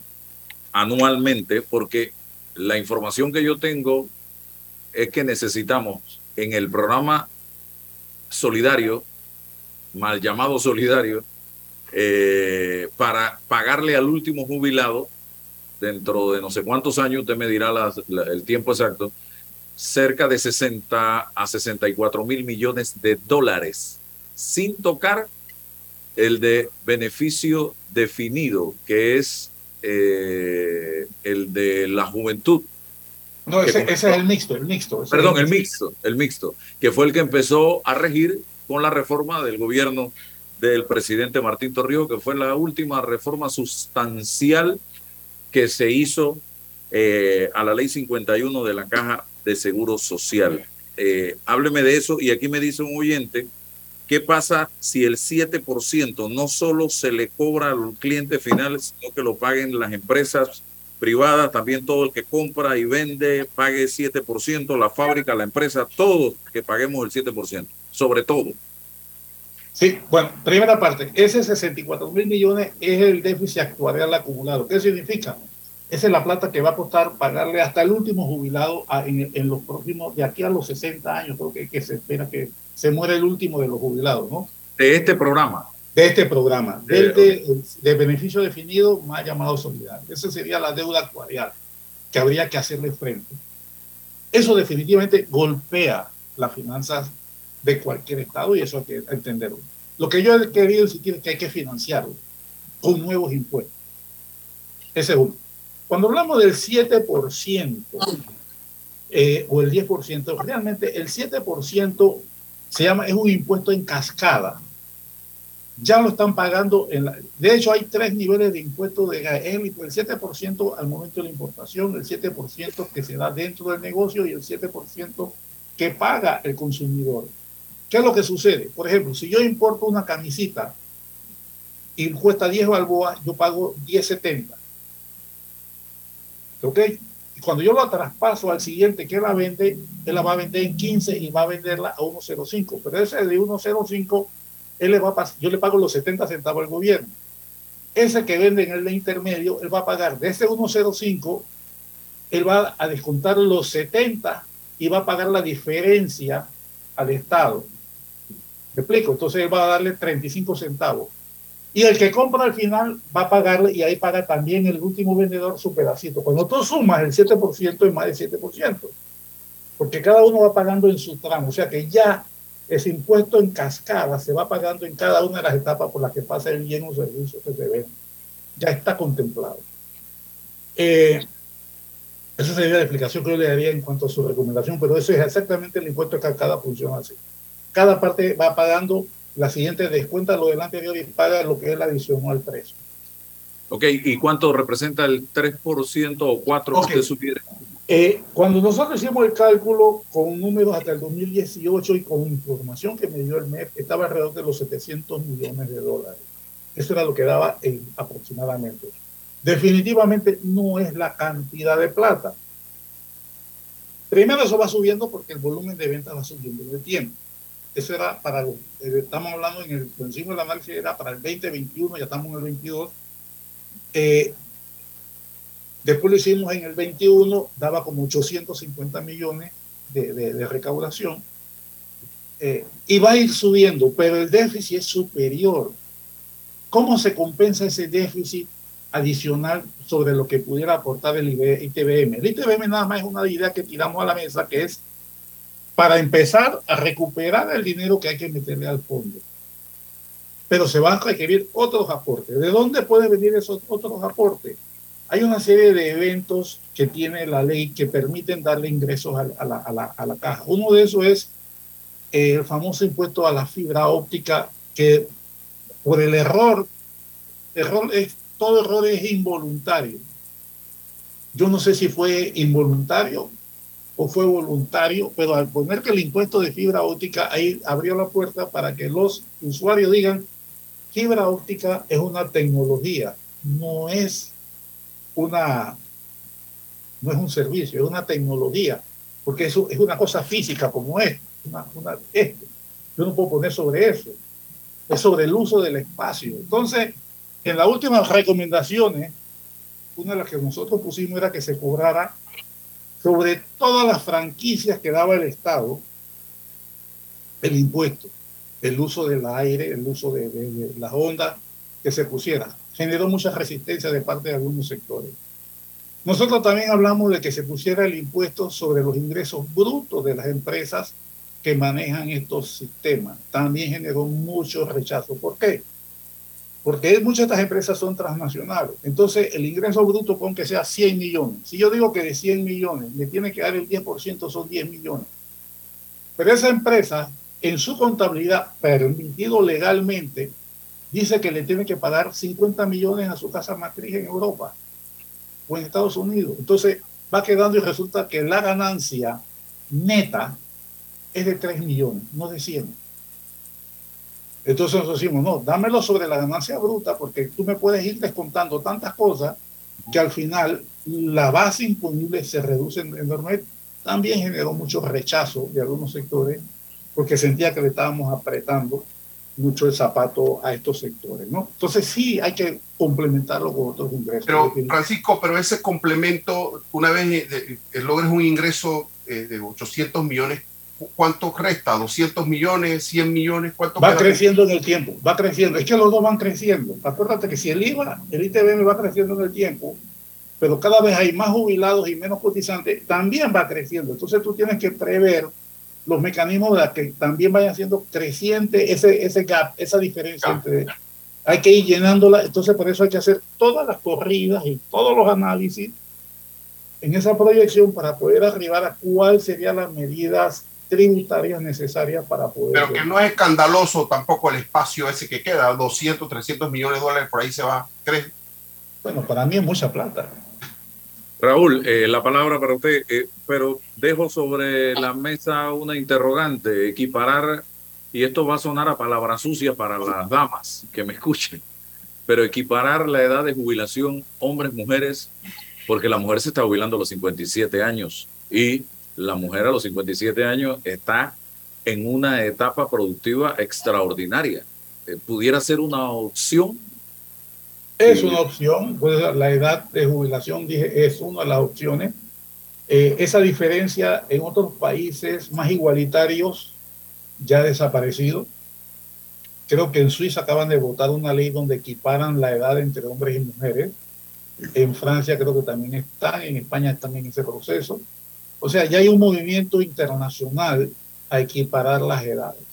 anualmente? Porque la información que yo tengo es que necesitamos en el programa solidario, mal llamado solidario, eh, para pagarle al último jubilado, dentro de no sé cuántos años, usted me dirá el tiempo exacto, cerca de 60 a 64 mil millones de dólares, sin tocar el de beneficio definido, que es eh, el de la juventud. No, ese, es el mixto, el mixto. Perdón, el mixto, el mixto, que fue el que empezó a regir con la reforma del gobierno del presidente Martín Torrijos, que fue la última reforma sustancial que se hizo eh, a la ley 51 de la Caja de Seguro Social. Eh, hábleme de eso y aquí me dice un oyente, ¿qué pasa si el 7% no solo se le cobra al cliente final, sino que lo paguen las empresas privadas, también todo el que compra y vende pague 7%, la fábrica, la empresa, todos que paguemos el 7%, sobre todo? Sí, bueno, primera parte, ese 64 mil millones es el déficit actuarial acumulado. ¿Qué significa? Esa es la plata que va a costar pagarle hasta el último jubilado en, los próximos, de aquí a los 60 años, creo que, que se espera que se muera el último de los jubilados, ¿no? De este programa. De este programa, del de, beneficio definido más llamado solidario. Esa sería la deuda actuarial que habría que hacerle frente. Eso definitivamente golpea las finanzas de cualquier Estado y eso hay que entenderlo. Lo que yo he querido decir es que hay que financiarlo con nuevos impuestos. Ese es uno. Cuando hablamos del 7% eh, o el 10%, realmente el 7% se llama, es un impuesto en cascada. Ya lo están pagando. En la, de hecho, hay tres niveles de impuestos de el 7% al momento de la importación, el 7% que se da dentro del negocio y el 7% que paga el consumidor. ¿Qué es lo que sucede? Por ejemplo, si yo importo una camisita y cuesta 10 balboas, yo pago 10.70. ¿Ok? Y cuando yo la traspaso al siguiente que la vende, él la va a vender en 15 y va a venderla a 1.05. Pero ese de 1.05, él le va a yo le pago los 70 centavos al gobierno. Ese que vende en el de intermedio, él va a pagar de ese 1.05, él va a descontar los 70 y va a pagar la diferencia al Estado. ¿Me explico? Entonces él va a darle 35 centavos. Y el que compra al final va a pagarle y ahí paga también el último vendedor su pedacito. Cuando tú sumas el 7% es más del 7%, porque cada uno va pagando en su tramo. O sea que ya ese impuesto en cascada se va pagando en cada una de las etapas por las que pasa el bien o servicio que se vende. Ya está contemplado. Eh, esa sería la explicación que yo le daría en cuanto a su recomendación, pero eso es exactamente el impuesto en cascada funciona así. Cada parte va pagando la siguiente descuenta lo del anterior y paga lo que es la adicional al precio. Ok, ¿y cuánto representa el 3% o 4% que usted eh, cuando nosotros hicimos el cálculo con números hasta el 2018 y con información que me dio el MEP, estaba alrededor de los 700 millones de dólares. Eso era lo que daba aproximadamente. Definitivamente no es la cantidad de plata. Primero eso va subiendo porque el volumen de ventas va subiendo en el tiempo. Eso era para, eh, estamos hablando en el, encima del análisis era para el 2021, ya estamos en el 22. Eh, después lo hicimos en el 21, daba como 850 millones de, recaudación. Eh, y va a ir subiendo, pero el déficit es superior. ¿Cómo se compensa ese déficit adicional sobre lo que pudiera aportar el ITBM? El ITBM nada más es una idea que tiramos a la mesa, que es para empezar a recuperar el dinero que hay que meterle al fondo. Pero se van a requerir otros aportes. ¿De dónde pueden venir esos otros aportes? Hay una serie de eventos que tiene la ley que permiten darle ingresos a, la, caja. Uno de esos es el famoso impuesto a la fibra óptica, que por el error, error es, todo error es involuntario. Yo no sé si fue involuntario o fue voluntario, pero al poner que el impuesto de fibra óptica ahí abrió la puerta para que los usuarios digan, fibra óptica es una tecnología, no es una no es un servicio, es una tecnología, porque eso es una cosa física como es, esto. Yo no puedo poner sobre eso, es sobre el uso del espacio. Entonces, en las últimas recomendaciones, una de las que nosotros pusimos era que se cobrara sobre todas las franquicias que daba el Estado el impuesto, el uso del aire, el uso de, las ondas que se pusiera. Generó mucha resistencia de parte de algunos sectores. Nosotros también hablamos de que se pusiera el impuesto sobre los ingresos brutos de las empresas que manejan estos sistemas. También generó mucho rechazo. ¿Por qué? Porque muchas de estas empresas son transnacionales. Entonces, el ingreso bruto, con que sea 100 millones. Si yo digo que de 100 millones me tiene que dar el 10%, son 10 millones. Pero esa empresa, en su contabilidad, permitido legalmente, dice que le tiene que pagar 50 millones a su casa matriz en Europa o en Estados Unidos. Entonces, va quedando y resulta que la ganancia neta es de 3 millones, no de 100. Entonces nosotros decimos, no, dámelo sobre la ganancia bruta porque tú me puedes ir descontando tantas cosas que al final la base imponible se reduce enormemente. También generó mucho rechazo de algunos sectores porque sentía que le estábamos apretando mucho el zapato a estos sectores, ¿no? Entonces sí hay que complementarlo con otros ingresos. Pero Francisco, pero ese complemento, una vez eh, logres un ingreso eh, de 800 millones ¿cuánto resta? ¿200 millones? ¿100 millones? ¿Cuánto va creciendo en el tiempo, va creciendo. Es que los dos van creciendo. Acuérdate que si el IVA, el ITBM va creciendo en el tiempo, pero cada vez hay más jubilados y menos cotizantes, también va creciendo. Entonces tú tienes que prever los mecanismos de que también vayan siendo creciente ese, ese gap, esa diferencia entre... Hay que ir llenándola, entonces por eso hay que hacer todas las corridas y todos los análisis en esa proyección para poder arribar a cuál serían las medidas tributarias necesarias para poder... Pero que no es escandaloso tampoco el espacio ese que queda, 200, 300 millones de dólares por ahí se va, ¿crees? Bueno, para mí es mucha plata. Raúl, eh, la palabra para usted, eh, pero dejo sobre la mesa una interrogante, equiparar y esto va a sonar a palabras sucias para las damas que me escuchen, pero equiparar la edad de jubilación hombres, mujeres, porque la mujer se está jubilando a los 57 años y la mujer a los 57 años está en una etapa productiva extraordinaria. Eh, ¿Pudiera ser una opción? Es una opción, la edad de jubilación, dije, es una de las opciones. Eh, esa diferencia en otros países más igualitarios ya ha desaparecido. Creo que en Suiza acaban de votar una ley donde equiparan la edad entre hombres y mujeres. En Francia creo que también están, en España en ese proceso. O sea, ya hay un movimiento internacional a equiparar las edades.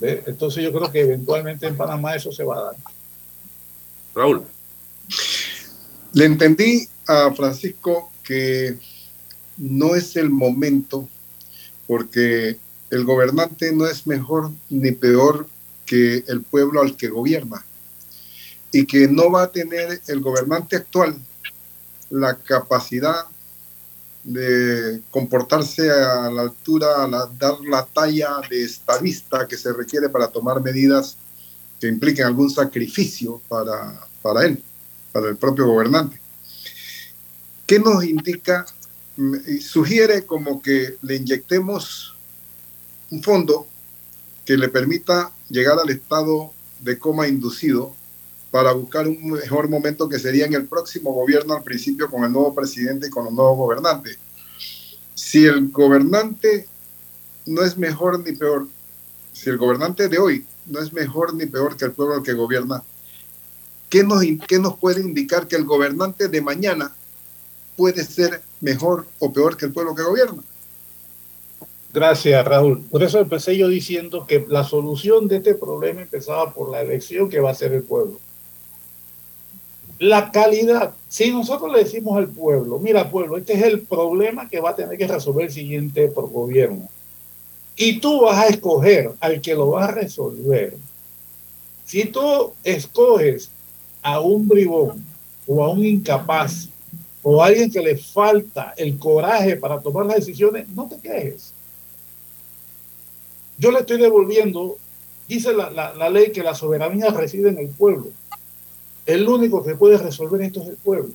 Entonces yo creo que eventualmente en Panamá eso se va a dar. Raúl. Le entendí a Francisco que no es el momento porque el gobernante no es mejor ni peor que el pueblo al que gobierna y que no va a tener el gobernante actual la capacidad de comportarse a la altura, dar la talla de estadista que se requiere para tomar medidas que impliquen algún sacrificio para, para él, para el propio gobernante. ¿Qué nos indica? Sugiere como que le inyectemos un fondo que le permita llegar al estado de coma inducido para buscar un mejor momento que sería en el próximo gobierno al principio con el nuevo presidente y con los nuevos gobernantes. Si el gobernante no es mejor ni peor, si el gobernante de hoy no es mejor ni peor que el pueblo que gobierna, ¿qué nos, ¿qué nos puede indicar que el gobernante de mañana puede ser mejor o peor que el pueblo que gobierna? Gracias, Raúl. Por eso empecé yo diciendo que la solución de este problema empezaba por la elección que va a ser el pueblo. La calidad, si nosotros le decimos al pueblo, mira pueblo, este es el problema que va a tener que resolver el siguiente gobierno. Y tú vas a escoger al que lo va a resolver. Si tú escoges a un bribón o a un incapaz o a alguien que le falta el coraje para tomar las decisiones, no te quejes. Yo le estoy devolviendo, dice la, la ley que la soberanía reside en el pueblo. El único que puede resolver esto es el pueblo.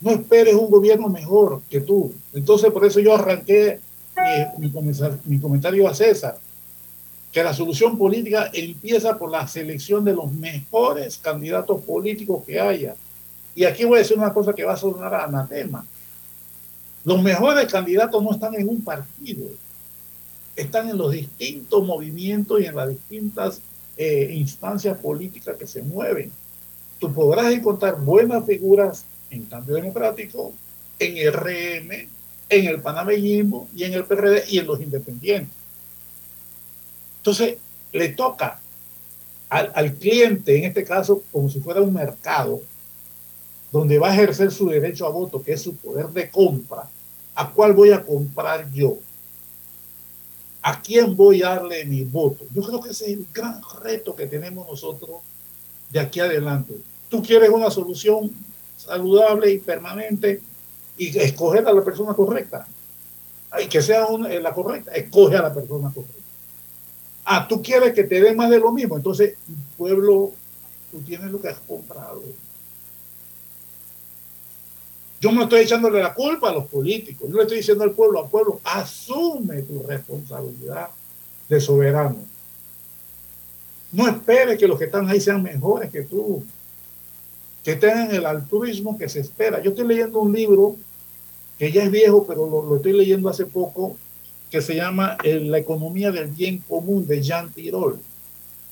No esperes un gobierno mejor que tú. Entonces, por eso yo arranqué mi, mi, comentario a César, que la solución política empieza por la selección de los mejores candidatos políticos que haya. Y aquí voy a decir una cosa que va a sonar a anatema. Los mejores candidatos no están en un partido, están en los distintos movimientos y en las distintas eh, instancias políticas que se mueven tú podrás encontrar buenas figuras en cambio democrático, en RM, en el panameñismo y en el PRD y en los independientes. Entonces, le toca al, al, cliente, en este caso, como si fuera un mercado, donde va a ejercer su derecho a voto, que es su poder de compra, ¿a cuál voy a comprar yo? ¿A quién voy a darle mi voto? Yo creo que ese es el gran reto que tenemos nosotros de aquí adelante. Tú quieres una solución saludable y permanente y escoger a la persona correcta. Y que sea eh, la correcta, escoge a la persona correcta. Ah, tú quieres que te dé más de lo mismo. Entonces, pueblo, tú tienes lo que has comprado. Yo no estoy echándole la culpa a los políticos. Yo le estoy diciendo al pueblo, al pueblo, asume tu responsabilidad de soberano. No esperes que los que están ahí sean mejores que tú, que tengan el altruismo que se espera. Yo estoy leyendo un libro que ya es viejo, pero lo, estoy leyendo hace poco, que se llama eh, La economía del bien común de Jean Tirol.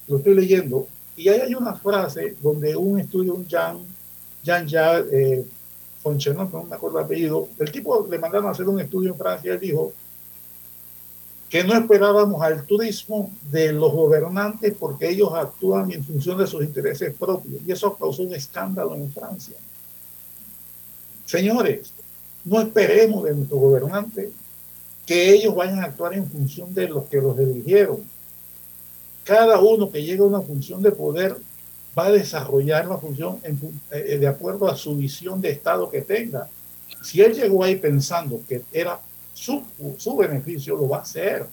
Lo estoy leyendo y ahí hay una frase donde un estudio, un Jean, Jean ya, eh, no me acuerdo el apellido, el tipo le mandaron a hacer un estudio en Francia, él dijo, que no esperábamos al turismo de los gobernantes porque ellos actúan en función de sus intereses propios. Y eso causó un escándalo en Francia. Señores, no esperemos de nuestros gobernantes que ellos vayan a actuar en función de los que los eligieron. Cada uno que llega a una función de poder va a desarrollar la función eh, de acuerdo a su visión de Estado que tenga. Si él llegó ahí pensando que era su, su beneficio lo va a hacer.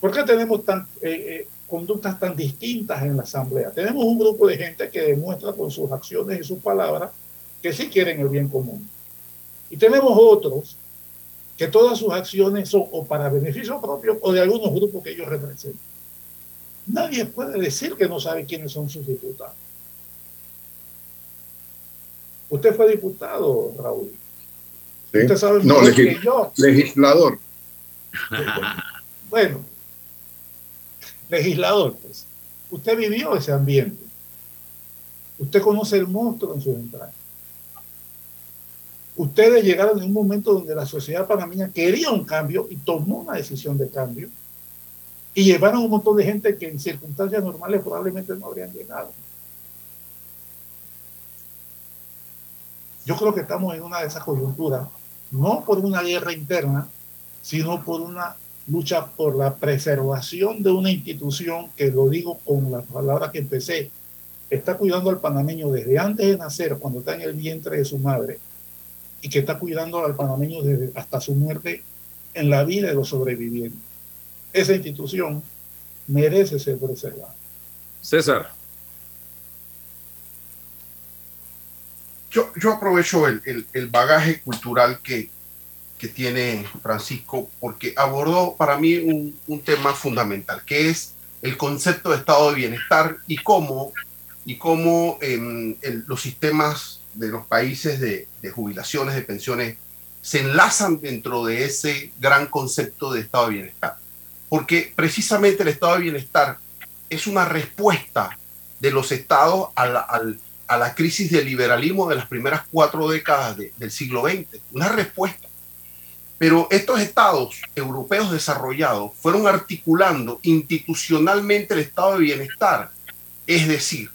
¿Por qué tenemos tan, eh, eh, conductas tan distintas en la Asamblea? Tenemos un grupo de gente que demuestra con sus acciones y sus palabras que sí quieren el bien común. Y tenemos otros que todas sus acciones son o para beneficio propio o de algunos grupos que ellos representan. Nadie puede decir que no sabe quiénes son sus diputados. Usted fue diputado, Raúl. Usted sabe no, que yo. legislador. Bueno, legislador, pues. Usted vivió ese ambiente. Usted conoce el monstruo en sus entrañas. Ustedes llegaron en un momento donde la sociedad panameña quería un cambio y tomó una decisión de cambio y llevaron un montón de gente que en circunstancias normales probablemente no habrían llegado. Yo creo que estamos en una de esas coyunturas, no por una guerra interna, sino por una lucha por la preservación de una institución que, lo digo con las palabras que empecé, está cuidando al panameño desde antes de nacer, cuando está en el vientre de su madre, y que está cuidando al panameño desde hasta su muerte en la vida de los sobrevivientes. Esa institución merece ser preservada. César. Yo, yo aprovecho el, el, bagaje cultural que, que, tiene Francisco porque abordó para mí un, un tema fundamental, que es el concepto de estado de bienestar y cómo, y cómo em, los sistemas de los países de, jubilaciones, de pensiones, se enlazan dentro de ese gran concepto de estado de bienestar. Porque precisamente el estado de bienestar es una respuesta de los estados a la, crisis del liberalismo de las primeras cuatro décadas del siglo XX. Una respuesta. Pero estos estados europeos desarrollados fueron articulando institucionalmente el estado de bienestar, es decir,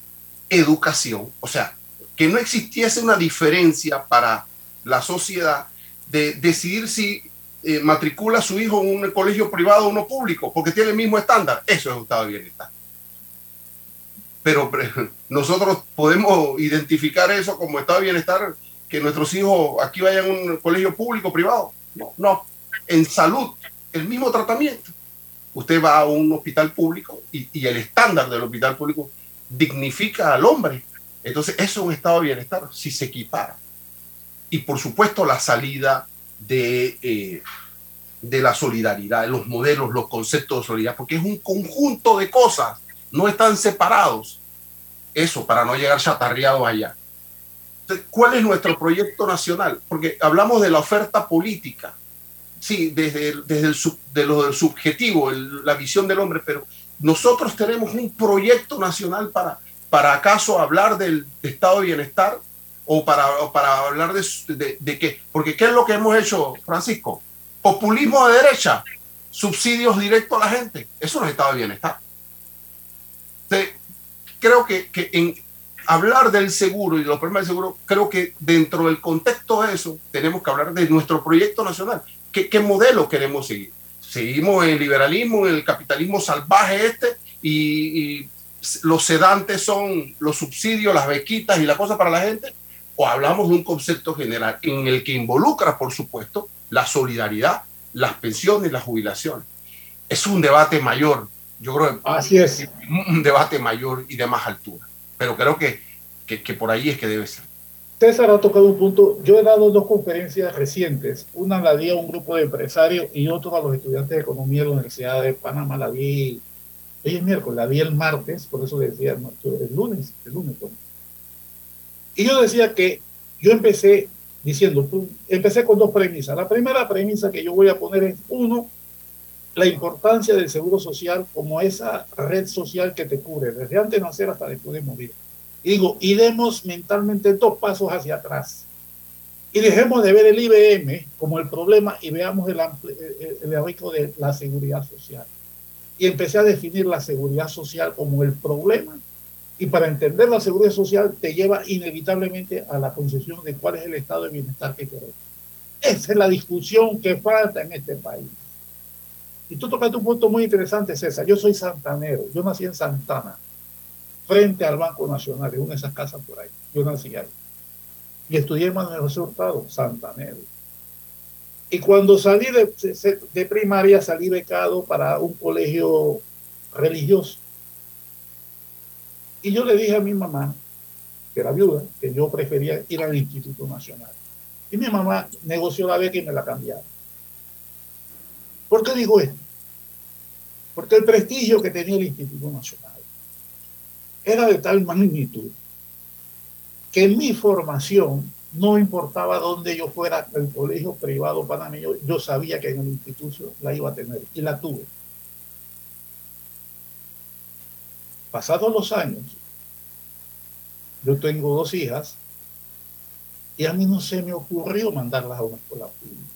educación, o sea, que no existiese una diferencia para la sociedad de decidir si eh, matricula a su hijo en un colegio privado o uno público, porque tiene el mismo estándar. Eso es estado de bienestar. Pero nosotros podemos identificar eso como estado de bienestar, que nuestros hijos aquí vayan a un colegio público privado. No, no. En salud, el mismo tratamiento. Usted va a un hospital público y, y el estándar del hospital público dignifica al hombre entonces, eso es un estado de bienestar si se equipara. Y por supuesto, la salida de, eh, de la solidaridad, los modelos, los conceptos de solidaridad, porque es un conjunto de cosas, no están separados. Eso, para no llegar chatarreados allá. ¿Cuál es nuestro proyecto nacional? Porque hablamos de la oferta política, sí, desde, desde el de lo del subjetivo, la visión del hombre, pero nosotros tenemos un proyecto nacional para para acaso hablar del estado de bienestar o para, para hablar de, de, qué? Porque ¿qué es lo que hemos hecho, Francisco? Populismo de derecha, subsidios directos a la gente. Eso no es estado de bienestar. Creo que, que en hablar del seguro y de los problemas del seguro, creo que dentro del contexto de eso tenemos que hablar de nuestro proyecto nacional. ¿Qué, qué modelo queremos seguir? ¿Seguimos en el liberalismo, en el capitalismo salvaje este y, y los sedantes son los subsidios, las bequitas y la cosa para la gente, o hablamos de un concepto general en el que involucra, por supuesto, la solidaridad, las pensiones, las jubilaciones. Es un debate mayor, yo creo. Así es. Un debate mayor y de más altura. Pero creo que, que, por ahí es que debe ser. César ha tocado un punto. Yo he dado dos conferencias recientes. Una la di a un grupo de empresarios y otra a los estudiantes de economía de la Universidad de Panamá. La di Hoy es miércoles, la vi el martes, por eso decía el lunes, el lunes. Y yo decía que yo empecé diciendo, empecé con dos premisas. La primera premisa que yo voy a poner es, uno, la importancia del seguro social como esa red social que te cubre, desde antes de nacer hasta después de morir. Y digo, y demos mentalmente dos pasos hacia atrás. Y dejemos de ver el IBM como el problema y veamos el, el, el de la seguridad social y empecé a definir la seguridad social como el problema. Y para entender la seguridad social te lleva inevitablemente a la concepción de cuál es el estado de bienestar que queremos. Esa es la discusión que falta en este país. Y tú tocaste un punto muy interesante, César. Yo soy santanero. Yo nací en Santana, frente al Banco Nacional, en una de esas casas por ahí. Yo nací ahí. Y estudié en Manuel José Hurtado, santanero. Y cuando salí de, de primaria, salí becado para un colegio religioso. Y yo le dije a mi mamá, que era viuda, que yo prefería ir al Instituto Nacional. Y mi mamá negoció la beca y me la cambiaron. ¿Por qué digo esto? Porque el prestigio que tenía el Instituto Nacional era de tal magnitud que en mi formación no importaba dónde yo fuera, el colegio privado panameño, yo sabía que en el instituto la iba a tener y la tuve. Pasados los años, yo tengo dos hijas y a mí no se me ocurrió mandarlas a una escuela pública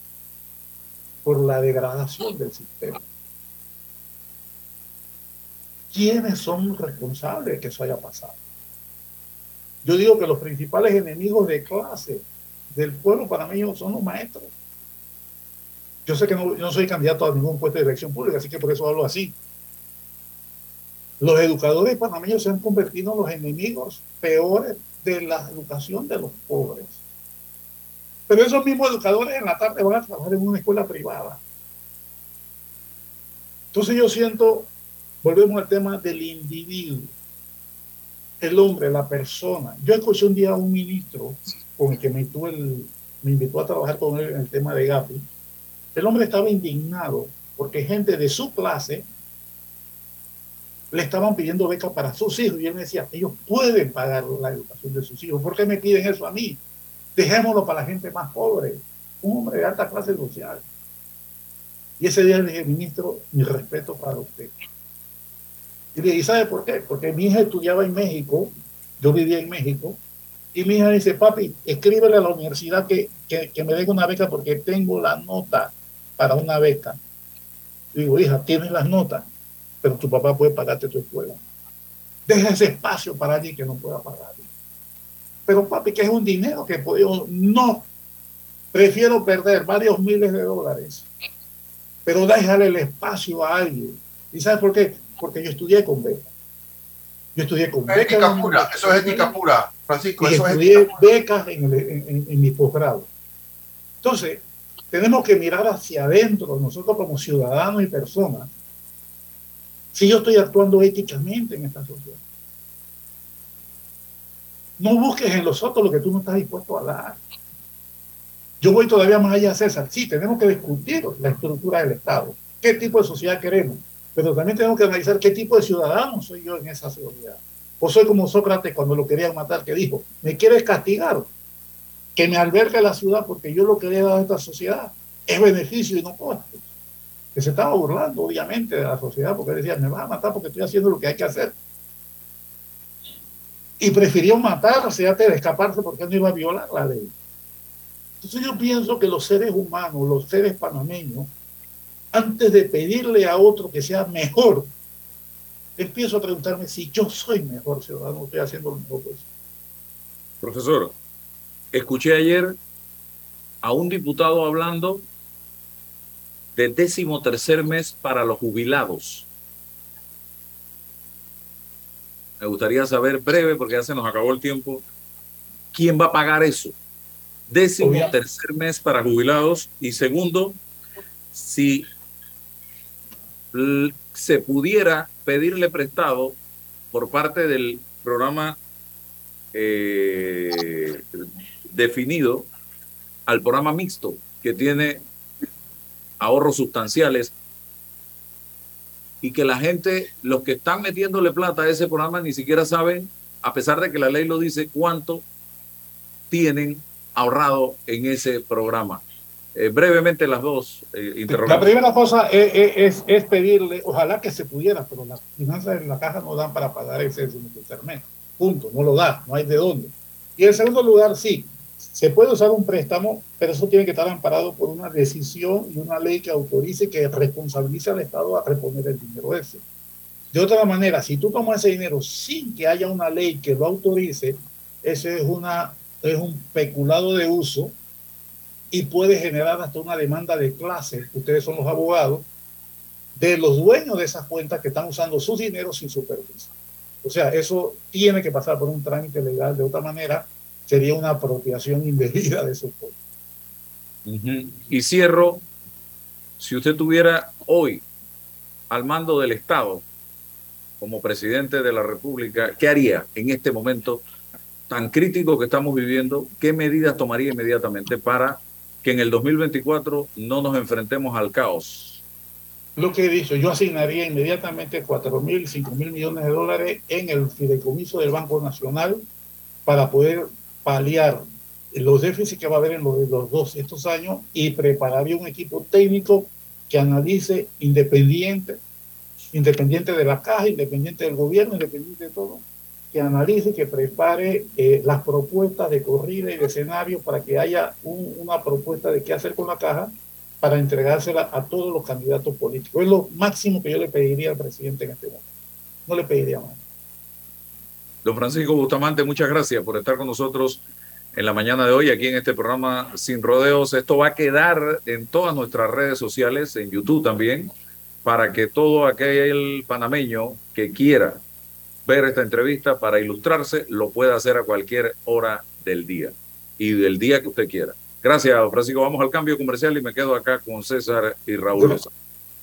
por la degradación del sistema. ¿Quiénes son responsables de que eso haya pasado? Yo digo que los principales enemigos de clase del pueblo panameño son los maestros. Yo sé que no, soy candidato a ningún puesto de dirección pública, así que por eso hablo así. Los educadores panameños se han convertido en los enemigos peores de la educación de los pobres. Pero esos mismos educadores en la tarde van a trabajar en una escuela privada. Entonces yo siento, volvemos al tema del individuo, el hombre, la persona. Yo escuché un día a un ministro con el que me, invitó a trabajar con él en el tema de Gapi. El hombre estaba indignado porque gente de su clase le estaban pidiendo becas para sus hijos y él me decía, ellos pueden pagar la educación de sus hijos, ¿por qué me piden eso a mí? Dejémoslo para la gente más pobre, un hombre de alta clase social. Y ese día le dije, ministro, mi respeto para usted. Y le dije, ¿sabe por qué? Porque mi hija estudiaba en México, yo vivía en México, y mi hija dice, papi, escríbele a la universidad que, que, me den una beca porque tengo la nota para una beca. digo, hija, tienes las notas, pero tu papá puede pagarte tu escuela. Deja ese espacio para alguien que no pueda pagar. Pero papi, que es un dinero que puedo, no, prefiero perder varios miles de dólares, pero déjale el espacio a alguien. ¿Y sabes por qué? Porque yo estudié con becas. Yo estudié con becas. Ética pura, eso es ética pura, Francisco. Y estudié becas en, en, en mi posgrado. Entonces, tenemos que mirar hacia adentro, nosotros como ciudadanos y personas, si yo estoy actuando éticamente en esta sociedad. No busques en los otros lo que tú no estás dispuesto a dar. Yo voy todavía más allá, César. Sí, tenemos que discutir la estructura del Estado. ¿Qué tipo de sociedad queremos? Pero también tenemos que analizar qué tipo de ciudadano soy yo en esa sociedad. O soy como Sócrates cuando lo querían matar, que dijo, me quieres castigar, que me albergue la ciudad porque yo lo quería dar a esta sociedad. Es beneficio y no costo. Que se estaba burlando, obviamente, de la sociedad porque decía, me vas a matar porque estoy haciendo lo que hay que hacer y prefirió matarse antes de escaparse porque no iba a violar la ley. Entonces yo pienso que los seres humanos, los seres panameños, antes de pedirle a otro que sea mejor, empiezo a preguntarme si yo soy mejor ciudadano, estoy haciendo lo mejor posible. Profesor, escuché ayer a un diputado hablando de décimo tercer mes para los jubilados. Me gustaría saber breve, porque ya se nos acabó el tiempo, ¿quién va a pagar eso? Décimo tercer mes para jubilados y segundo, si se pudiera pedirle prestado por parte del programa eh, definido al programa mixto que tiene ahorros sustanciales y que la gente, los que están metiéndole plata a ese programa, ni siquiera saben, a pesar de que la ley lo dice, cuánto tienen ahorrado en ese programa. Eh, brevemente las dos eh, La primera cosa es, es, pedirle, ojalá que se pudiera, pero las finanzas en la caja no dan para pagar ese tercer mes. Punto, no lo da, no hay de dónde. Y en segundo lugar, sí, se puede usar un préstamo, pero eso tiene que estar amparado por una decisión y una ley que autorice, que responsabilice al Estado a reponer el dinero ese. De otra manera, si tú tomas ese dinero sin que haya una ley que lo autorice, ese es, una, es un peculado de uso y puede generar hasta una demanda de clase, ustedes son los abogados, de los dueños de esas cuentas que están usando sus dineros sin su permiso. O sea, eso tiene que pasar por un trámite legal. De otra manera, sería una apropiación indebida de esos fondos. Y cierro, si usted tuviera hoy al mando del Estado como presidente de la República, ¿qué haría en este momento tan crítico que estamos viviendo? ¿Qué medidas tomaría inmediatamente para que en el 2024 no nos enfrentemos al caos? Lo que he dicho, yo asignaría inmediatamente 4 mil, 5 mil millones de dólares en el fideicomiso del Banco Nacional para poder paliar los déficits que va a haber en los, dos estos años y prepararía un equipo técnico que analice independiente, independiente de la caja, independiente del gobierno, independiente de todo, que analice, que prepare eh, las propuestas de corrida y de escenario para que haya una propuesta de qué hacer con la caja para entregársela a todos los candidatos políticos. Es lo máximo que yo le pediría al presidente en este momento. No le pediría más. Don Francisco Bustamante, muchas gracias por estar con nosotros en la mañana de hoy aquí en este programa Sin Rodeos. Esto va a quedar en todas nuestras redes sociales, en YouTube también, para que todo aquel panameño que quiera ver esta entrevista para ilustrarse lo pueda hacer a cualquier hora del día y del día que usted quiera. Gracias, Francisco. Vamos al cambio comercial y me quedo acá con César y Raúl.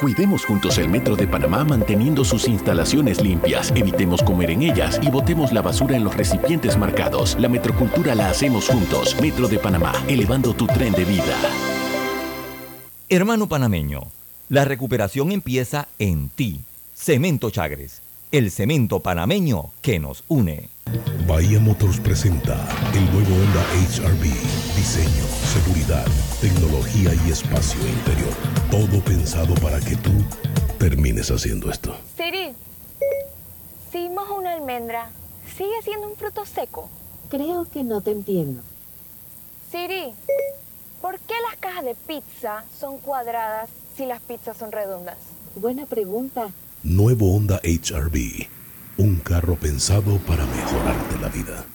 Cuidemos juntos el Metro de Panamá manteniendo sus instalaciones limpias, evitemos comer en ellas y botemos la basura en los recipientes marcados. La metrocultura la hacemos juntos. Metro de Panamá, elevando tu tren de vida. Hermano panameño, la recuperación empieza en ti. Cemento Chagres, el cemento panameño que nos une. Bahía Motors presenta el nuevo Honda HRV. Diseño, seguridad, tecnología y espacio interior. Todo pensado para que tú termines haciendo esto. Siri, si mojo una almendra, ¿sigue siendo un fruto seco? Creo que no te entiendo. Siri, ¿por qué las cajas de pizza son cuadradas si las pizzas son redondas? Buena pregunta. Nuevo Honda HRV un carro pensado para mejorarte la vida.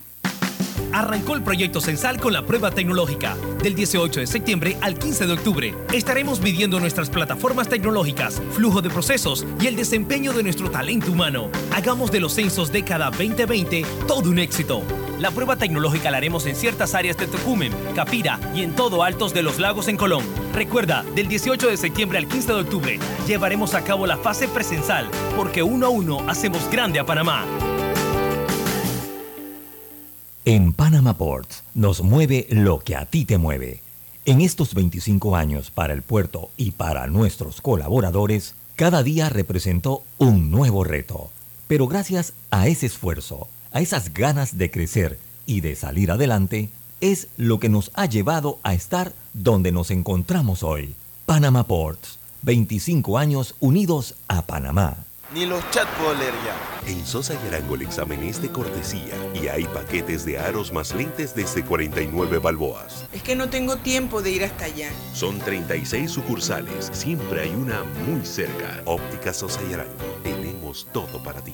Arrancó el proyecto Censal con la prueba tecnológica. Del 18 de septiembre al 15 de octubre estaremos midiendo nuestras plataformas tecnológicas, flujo de procesos y el desempeño de nuestro talento humano. Hagamos de los censos década 2020 todo un éxito. La prueba tecnológica la haremos en ciertas áreas de Tocumen, Capira y en todo Altos de los Lagos en Colón. Recuerda, del 18 de septiembre al 15 de octubre llevaremos a cabo la fase presensal, porque uno a uno hacemos grande a Panamá. En Panama Ports nos mueve lo que a ti te mueve. En estos 25 años para el puerto y para nuestros colaboradores, cada día representó un nuevo reto. Pero gracias a ese esfuerzo, a esas ganas de crecer y de salir adelante, es lo que nos ha llevado a estar donde nos encontramos hoy. Panama Ports, 25 años unidos a Panamá. Ni los chats puedo leer ya. En Sosa y Arango el examen es de cortesía y hay paquetes de aros más lentes desde 49 balboas. Es que no tengo tiempo de ir hasta allá. Son 36 sucursales, siempre hay una muy cerca. Óptica Sosa y Arango, tenemos todo para ti.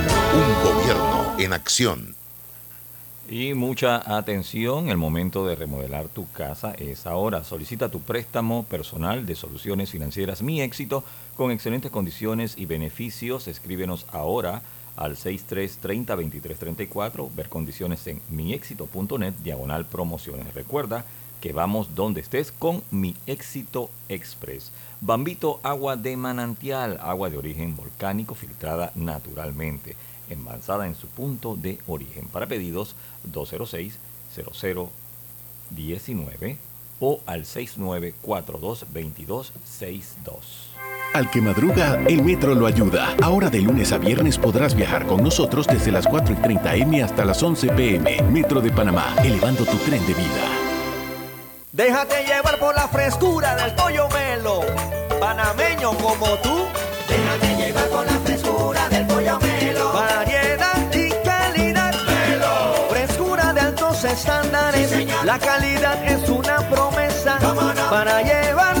Un gobierno en acción. Y mucha atención, el momento de remodelar tu casa es ahora. Solicita tu préstamo personal de soluciones financieras Mi Éxito con excelentes condiciones y beneficios. Escríbenos ahora al 6330-2334, ver condiciones en miexito.net, diagonal promociones. Recuerda que vamos donde estés con Mi Éxito Express. Bambito Agua de Manantial, agua de origen volcánico filtrada naturalmente envasada en su punto de origen. Para pedidos 206-0019 o al 6942-2262. Al que madruga, el metro lo ayuda. Ahora de lunes a viernes podrás viajar con nosotros desde las 4 y 30 M hasta las 11 PM. Metro de Panamá, elevando tu tren de vida. Déjate llevar por la frescura del pollo melo. Panameño como tú. Déjate llevar por la la calidad es una promesa. Para llevarte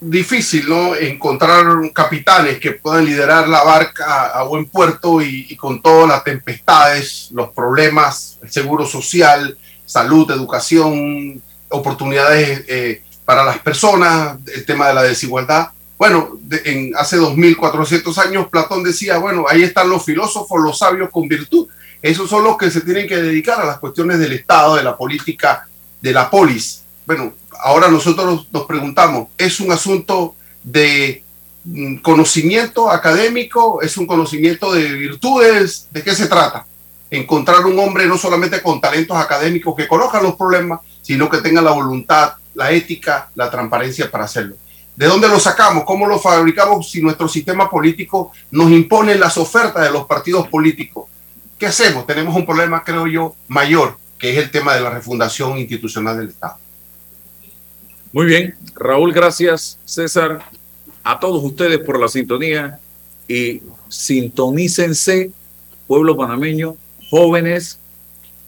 Difícil, ¿no? Encontrar capitanes que puedan liderar la barca a buen puerto y, con todas las tempestades, los problemas, el seguro social, salud, educación, oportunidades eh, para las personas, el tema de la desigualdad. Bueno, de- en, hace 2400 años Platón decía, bueno, ahí están los filósofos, los sabios con virtud. Esos son los que se tienen que dedicar a las cuestiones del Estado, de la política, de la polis. Bueno, ahora nosotros nos preguntamos, ¿es un asunto de mm, conocimiento académico? ¿Es un conocimiento de virtudes? ¿De qué se trata? Encontrar un hombre no solamente con talentos académicos que conozcan los problemas, sino que tenga la voluntad, la ética, la transparencia para hacerlo. ¿De dónde lo sacamos? ¿Cómo lo fabricamos si nuestro sistema político nos impone las ofertas de los partidos políticos? ¿Qué hacemos? Tenemos un problema, creo yo, mayor, que es el tema de la refundación institucional del Estado. Muy bien, Raúl, gracias. César, a todos ustedes por la sintonía y sintonícense, pueblo panameño, jóvenes,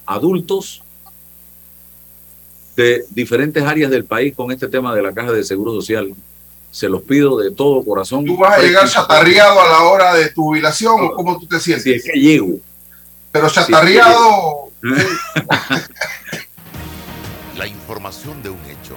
adultos de diferentes áreas del país con este tema de la caja de seguro social. Se los pido de todo corazón. ¿Tú vas a llegar chatarreado a la hora de tu jubilación o cómo tú te sientes? Si es que llego. Pero chatarreado, La información de un hecho